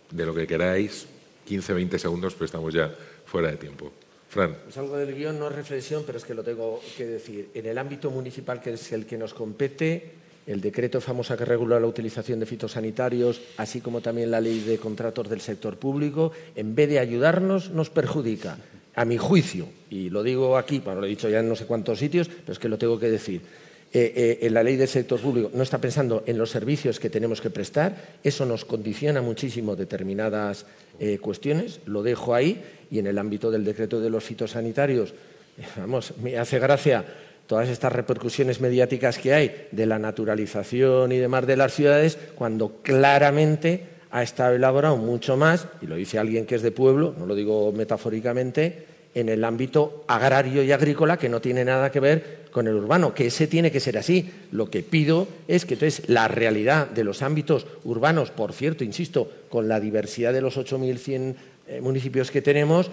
de lo que queráis, 15, 20 segundos, pero estamos ya fuera de tiempo. Fran. Pues algo del guion no es reflexión, pero es que lo tengo que decir. En el ámbito municipal, que es el que nos compete, el decreto famoso que regula la utilización de fitosanitarios, así como también la ley de contratos del sector público, en vez de ayudarnos, nos perjudica. A mi juicio, y lo digo aquí, bueno, lo he dicho ya en no sé cuántos sitios, pero es que lo tengo que decir. Eh, eh, en la ley del sector público no está pensando en los servicios que tenemos que prestar, eso nos condiciona muchísimo determinadas eh, cuestiones, lo dejo ahí, y en el ámbito del decreto de los fitosanitarios, vamos, me hace gracia todas estas repercusiones mediáticas que hay de la naturalización y demás de las ciudades, cuando claramente ha estado elaborado mucho más, y lo dice alguien que es de pueblo, no lo digo metafóricamente, en el ámbito agrario y agrícola que no tiene nada que ver con el urbano, que ese tiene que ser así. Lo que pido es que entonces la realidad de los ámbitos urbanos, por cierto, insisto, con la diversidad de los 8.100 eh, municipios que tenemos,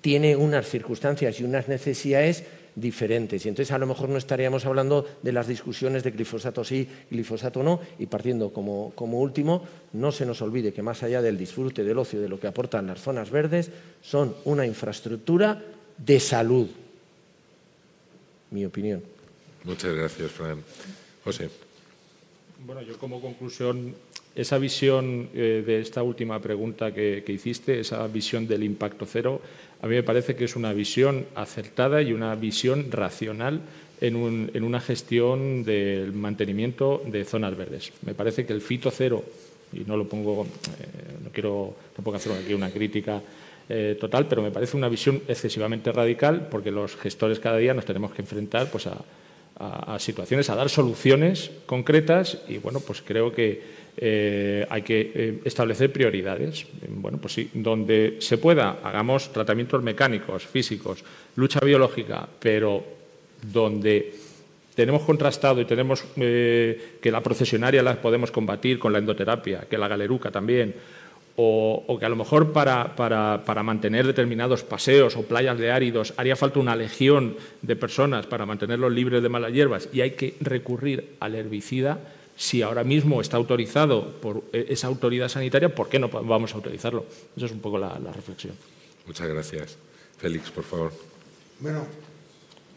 tiene unas circunstancias y unas necesidades diferentes. Y entonces a lo mejor no estaríamos hablando de las discusiones de glifosato sí, glifosato no, y partiendo como, como último, no se nos olvide que más allá del disfrute del ocio, de lo que aportan las zonas verdes, son una infraestructura de salud. Mi opinión. Muchas gracias, Fran. José. Bueno, yo como conclusión, esa visión eh, de esta última pregunta que, que hiciste, esa visión del impacto cero, a mí me parece que es una visión acertada y una visión racional en, una gestión del mantenimiento de zonas verdes. Me parece que el fito cero, y no lo pongo, eh, no quiero tampoco hacer aquí una crítica eh, total, pero me parece una visión excesivamente radical porque los gestores cada día nos tenemos que enfrentar pues, a situaciones, a dar soluciones concretas y bueno, pues creo que eh, hay que eh, establecer prioridades. Bueno, pues sí, donde se pueda, hagamos tratamientos mecánicos, físicos, lucha biológica, pero donde tenemos contrastado y tenemos eh, que la procesionaria la podemos combatir con la endoterapia, que la galeruca también, o, que a lo mejor para, para, para, mantener determinados paseos o playas de áridos haría falta una legión de personas para mantenerlos libres de malas hierbas y hay que recurrir al herbicida, si ahora mismo está autorizado por esa autoridad sanitaria, ¿por qué no vamos a autorizarlo? Esa es un poco la, reflexión. Muchas gracias. Félix, por favor. Bueno,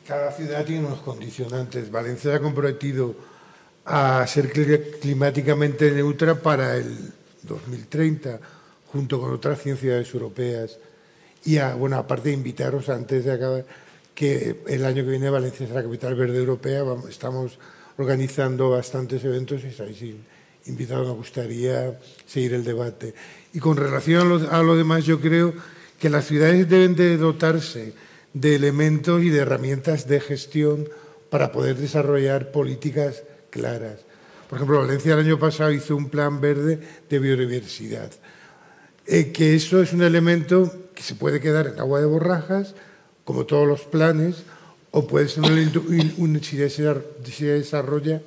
cada ciudad tiene unos condicionantes. Valencia ha comprometido a ser climáticamente neutra para el 2030, junto con otras 100 ciudades europeas. Y, bueno, aparte de invitaros antes de acabar, que el año que viene Valencia la capital verde europea, estamos organizando bastantes eventos y estáis invitados, me gustaría seguir el debate. Y con relación a lo, demás, yo creo que las ciudades deben de dotarse de elementos y de herramientas de gestión para poder desarrollar políticas claras. Por ejemplo, Valencia el año pasado hizo un plan verde de biodiversidad, eh, que eso es un elemento que se puede quedar en agua de borrajas, como todos los planes, o puede ser un, si, se desarrolla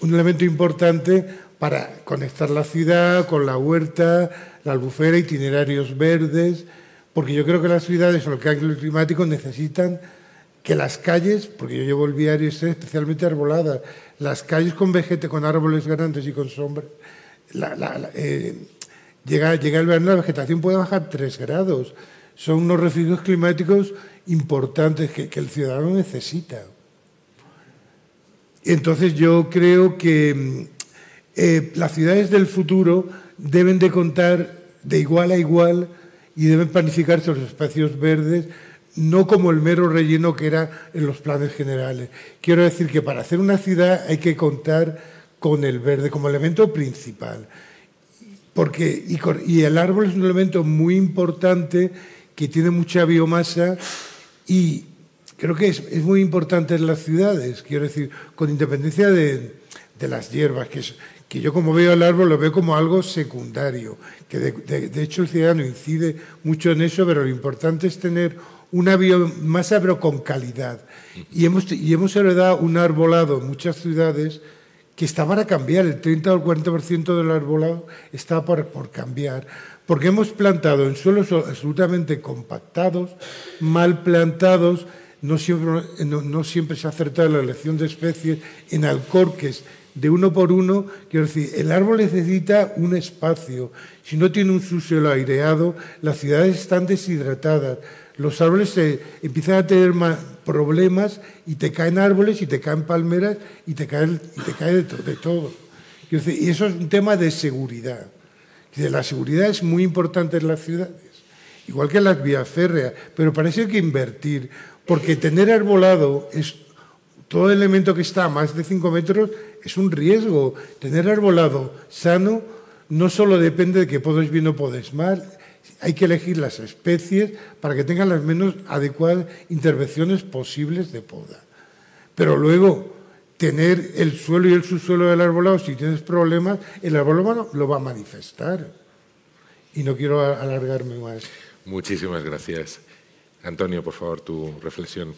un elemento importante para conectar la ciudad con la huerta, la albufera, itinerarios verdes, porque yo creo que las ciudades o el cambio climático necesitan que las calles, porque yo llevo el viario estén especialmente arboladas, las calles con vegete, con árboles grandes y con sombra, eh, llega, llega el verano, la vegetación puede bajar 3 grados. Son unos refugios climáticos importantes que, el ciudadano necesita. Entonces yo creo que mm, eh, las ciudades del futuro deben de contar de igual a igual y deben planificarse los espacios verdes no como el mero relleno que era en los planes generales. Quiero decir que para hacer una ciudad hay que contar con el verde como elemento principal. Porque, y, el árbol es un elemento muy importante que tiene mucha biomasa y creo que es, muy importante en las ciudades, quiero decir, con independencia de, las hierbas, que, que yo como veo el árbol lo veo como algo secundario, que de, hecho el ciudadano incide mucho en eso, pero lo importante es tener una biomasa pero con calidad. Y hemos, y hemos heredado un arbolado en muchas ciudades que está para cambiar, el 30 o el 40% del arbolado está por, por cambiar, porque hemos plantado en suelos absolutamente compactados, mal plantados, no siempre, se ha acertado la elección de especies, en alcorques de uno por uno, quiero decir, el árbol necesita un espacio, si no tiene un subsuelo aireado, las ciudades están deshidratadas, los árboles se empiezan a tener problemas y te caen árboles y te caen palmeras y te cae, y te cae de, todo. Y eso es un tema de seguridad. La seguridad es muy importante en las ciudades, igual que en las vías férreas, pero parece que invertir, porque tener arbolado es todo elemento que está a más de 5 metros es un riesgo. Tener arbolado sano no solo depende de que podes bien o podes mal, hay que elegir las especies para que tengan las menos adecuadas intervenciones posibles de poda. Pero luego, tener el suelo y el subsuelo del arbolado, si tienes problemas, el arbolado lo va a manifestar. Y no quiero alargarme más. Muchísimas gracias. Antonio, por favor, tu reflexión.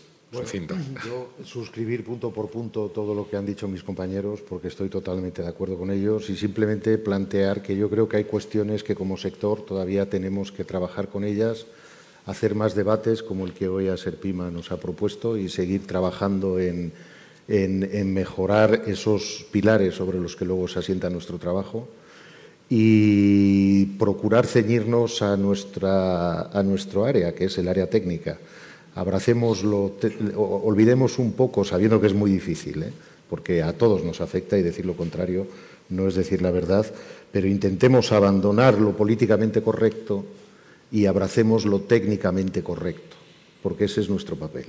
Yo suscribir punto por punto todo lo que han dicho mis compañeros porque estoy totalmente de acuerdo con ellos y simplemente plantear que yo creo que hay cuestiones que como sector todavía tenemos que trabajar con ellas, hacer más debates como el que hoy a Serpima nos ha propuesto y seguir trabajando en, en mejorar esos pilares sobre los que luego se asienta nuestro trabajo y procurar ceñirnos a, nuestra, a nuestro área, que es el área técnica abracémoslo, olvidemos un poco, sabiendo que es muy difícil, ¿eh? porque a todos nos afecta y decir lo contrario no es decir la verdad, pero intentemos abandonar lo políticamente correcto y abracemos lo técnicamente correcto, porque ese es nuestro papel.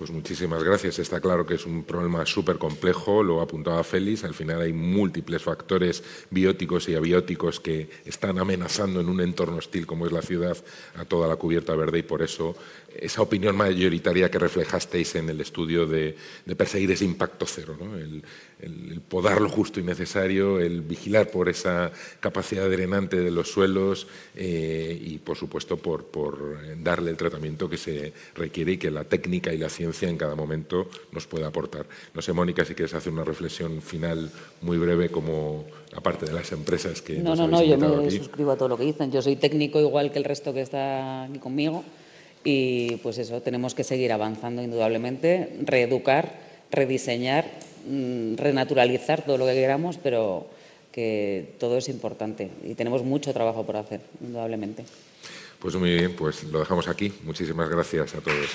Pues muchísimas gracias. Está claro que es un problema súper complejo, lo apuntaba Félix. Al final hay múltiples factores bióticos y abióticos que están amenazando en un entorno hostil como es la ciudad a toda la cubierta verde y por eso esa opinión mayoritaria que reflejasteis en el estudio de, perseguir ese impacto cero, el, podar lo justo y necesario, el vigilar por esa capacidad drenante de los suelos eh, y, por supuesto, por, darle el tratamiento que se requiere y que la técnica y la ciencia en cada momento nos pueda aportar. No sé, Mónica, si quieres hacer una reflexión final muy breve como aparte de las empresas que... No, no, no, yo me suscribo a todo lo que dicen. Yo soy técnico igual que el resto que está aquí conmigo. Y pues eso, tenemos que seguir avanzando indudablemente, reeducar, rediseñar, mm, renaturalizar todo lo que queramos, pero que todo es importante y tenemos mucho trabajo por hacer, indudablemente. Pues muy bien, pues lo dejamos aquí. Muchísimas gracias a todos.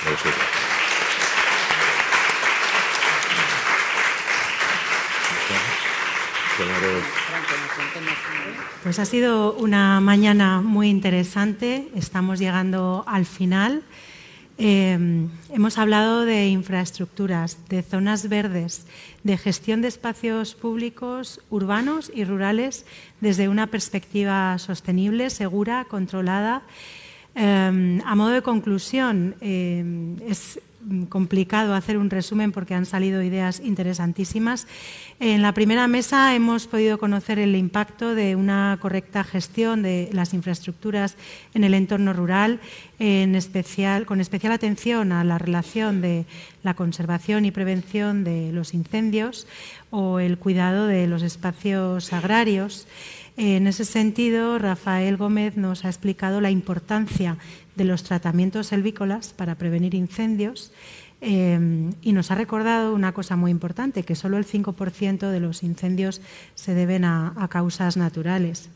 Pues ha sido una mañana muy interesante. Estamos llegando al final. Eh, hemos hablado de infraestructuras, de zonas verdes, de gestión de espacios públicos urbanos y rurales desde una perspectiva sostenible, segura, controlada. Eh, a modo de conclusión, eh, es complicado hacer un resumen porque han salido ideas interesantísimas. En la primera mesa hemos podido conocer el impacto de una correcta gestión de las infraestructuras en el entorno rural, con especial atención a la relación de la conservación y prevención de los incendios o el cuidado de los espacios agrarios. En ese sentido, Rafael Gómez nos ha explicado la importancia de los tratamientos selvícolas para prevenir incendios eh, y nos ha recordado una cosa muy importante, que solo el 5% de los incendios se deben a, causas naturales.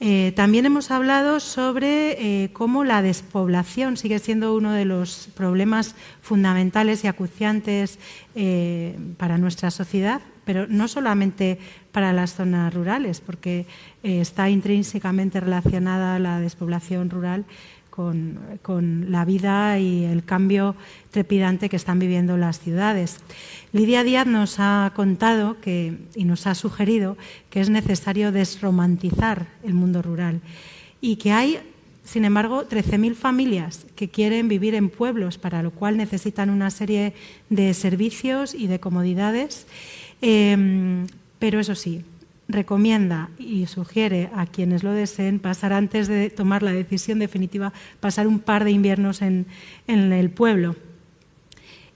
Eh, también hemos hablado sobre eh, cómo la despoblación sigue siendo uno de los problemas fundamentales y acuciantes para nuestra sociedad, pero no solamente para las zonas rurales, porque está intrínsecamente relacionada la despoblación rural con, la vida y el cambio trepidante que están viviendo las ciudades. Lidia Díaz nos ha contado que, y nos ha sugerido que es necesario desromantizar el mundo rural y que hay, sin embargo, 13.000 familias que quieren vivir en pueblos, para lo cual necesitan una serie de servicios y de comodidades. Eh, pero eso sí, recomienda y sugiere a quienes lo deseen pasar antes de tomar la decisión definitiva, pasar un par de inviernos en, el pueblo.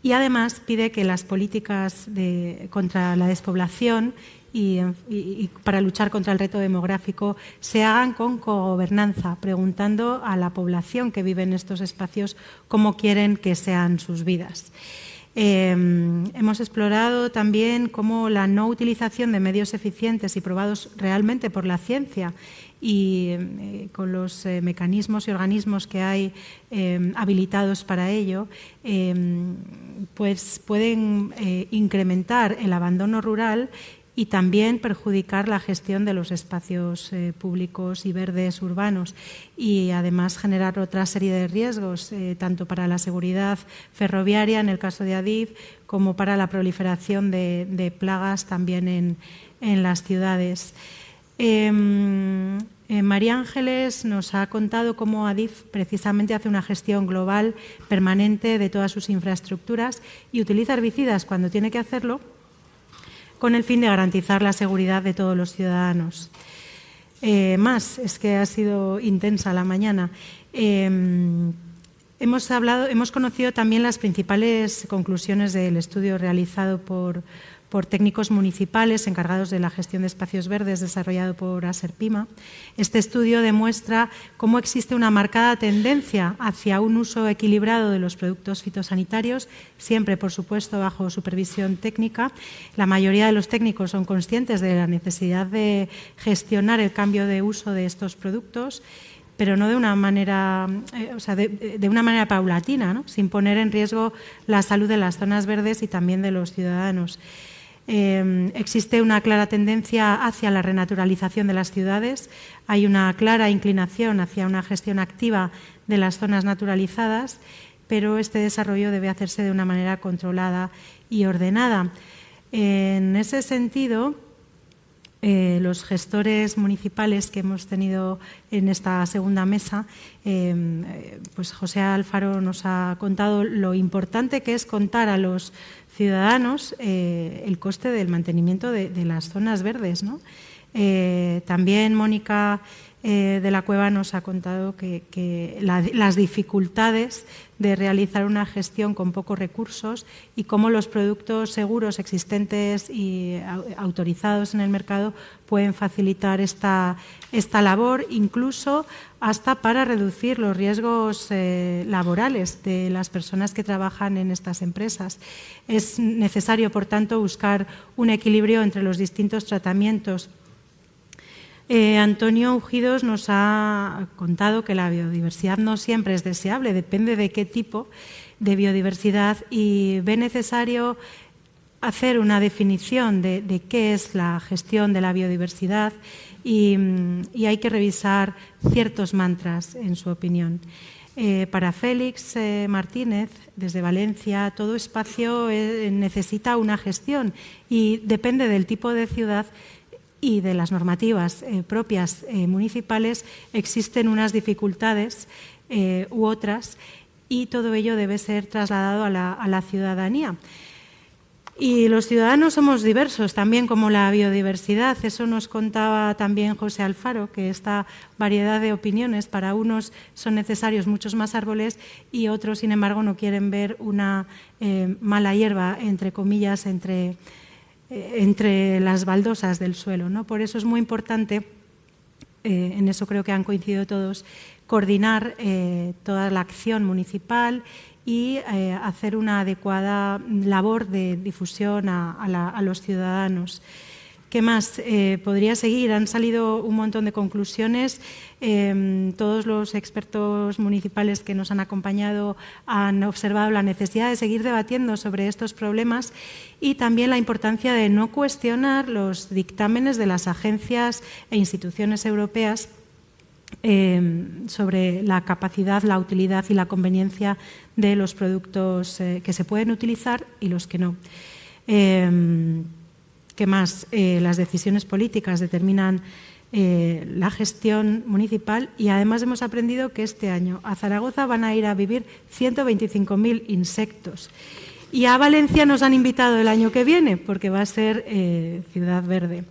Y además pide que las políticas contra la despoblación y, para luchar contra el reto demográfico se hagan con gobernanza, preguntando a la población que vive en estos espacios cómo quieren que sean sus vidas. Em, hemos explorado también cómo la no utilización de medios eficientes y probados realmente por la ciencia y eh, con los eh, mecanismos y organismos que hay em, habilitados para ello, em, pues pueden eh, incrementar el abandono rural y también perjudicar la gestión de los espacios eh, públicos y verdes urbanos y además generar otra serie de riesgos, eh, tanto para la seguridad ferroviaria en el caso de Adif como para la proliferación de, plagas también en, las ciudades. Em, eh, María Ángeles nos ha contado cómo Adif precisamente hace una gestión global permanente de todas sus infraestructuras y utiliza herbicidas cuando tiene que hacerlo con el fin de garantizar la seguridad de todos los ciudadanos. Eh, más, es que ha sido intensa la mañana. Em, hemos, hablado, hemos conocido también las principales conclusiones del estudio realizado por, por técnicos municipales encargados de la gestión de espacios verdes desarrollado por Aserpima. Este estudio demuestra cómo existe una marcada tendencia hacia un uso equilibrado de los productos fitosanitarios, siempre, por supuesto, bajo supervisión técnica. La mayoría de los técnicos son conscientes de la necesidad de gestionar el cambio de uso de estos productos pero no de una manera, eh, o sea, de, una manera paulatina, sin poner en riesgo la salud de las zonas verdes y también de los ciudadanos. Em, existe una clara tendencia hacia la renaturalización de las ciudades, hay una clara inclinación hacia una gestión activa de las zonas naturalizadas, pero este desarrollo debe hacerse de una manera controlada y ordenada. En ese sentido, eh, los gestores municipales que hemos tenido en esta segunda mesa, em, eh, pues José Alfaro nos ha contado lo importante que es contar a los ciudadanos eh, el coste del mantenimiento de, las zonas verdes. Eh, también Mónica eh, de la Cueva nos ha contado que, las dificultades de realizar una gestión con pocos recursos y cómo los productos seguros existentes y autorizados en el mercado pueden facilitar esta, esta labor, incluso hasta para reducir los riesgos eh, laborales de las personas que trabajan en estas empresas. Es necesario, por tanto, buscar un equilibrio entre los distintos tratamientos eh, Antonio Ujidos nos ha contado que la biodiversidad no siempre es deseable, depende de qué tipo de biodiversidad y ve necesario hacer una definición de, qué es la gestión de la biodiversidad y, hay que revisar ciertos mantras, en su opinión. Eh, para Félix eh, Martínez, desde Valencia, todo espacio necesita una gestión y depende del tipo de ciudad y de las normativas eh, propias eh, municipales existen unas dificultades eh, u otras y todo ello debe ser trasladado a la, ciudadanía. Y los ciudadanos somos diversos, también como la biodiversidad. Eso nos contaba también José Alfaro, que esta variedad de opiniones, para unos son necesarios muchos más árboles y otros, sin embargo, no quieren ver una mala hierba, entre comillas, entre, eh, entre las baldosas del suelo. ¿no? Por eso es muy importante, eh, en eso creo que han coincidido todos, coordinar eh, toda la acción municipal y hacer una adecuada labor de difusión a, los ciudadanos. ¿Qué más? Eh, podría seguir. Han salido un montón de conclusiones. Em, todos los expertos municipales que nos han acompañado han observado la necesidad de seguir debatiendo sobre estos problemas y también la importancia de no cuestionar los dictámenes de las agencias e instituciones europeas Em, sobre la capacidad, la utilidad y la conveniencia de los productos eh, que se pueden utilizar y los que no. ¿Qué más? Eh, las decisiones políticas determinan eh, la gestión municipal y además hemos aprendido que este año a Zaragoza van a ir a vivir 125.000 insectos. Y a Valencia nos han invitado el año que viene porque va a ser ciudad verde.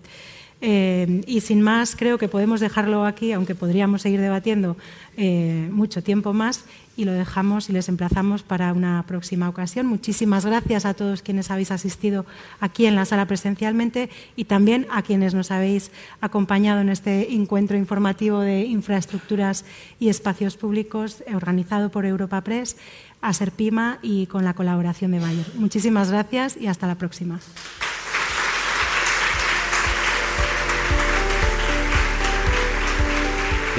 Eh, y sin más, creo que podemos dejarlo aquí, aunque podríamos seguir debatiendo eh, mucho tiempo más, y lo dejamos y les emplazamos para una próxima ocasión. Muchísimas gracias a todos quienes habéis asistido aquí en la sala presencialmente y también a quienes nos habéis acompañado en este encuentro informativo de infraestructuras y espacios públicos organizado por Europa Press, a Serpima y con la colaboración de Bayer. Muchísimas gracias y hasta la próxima.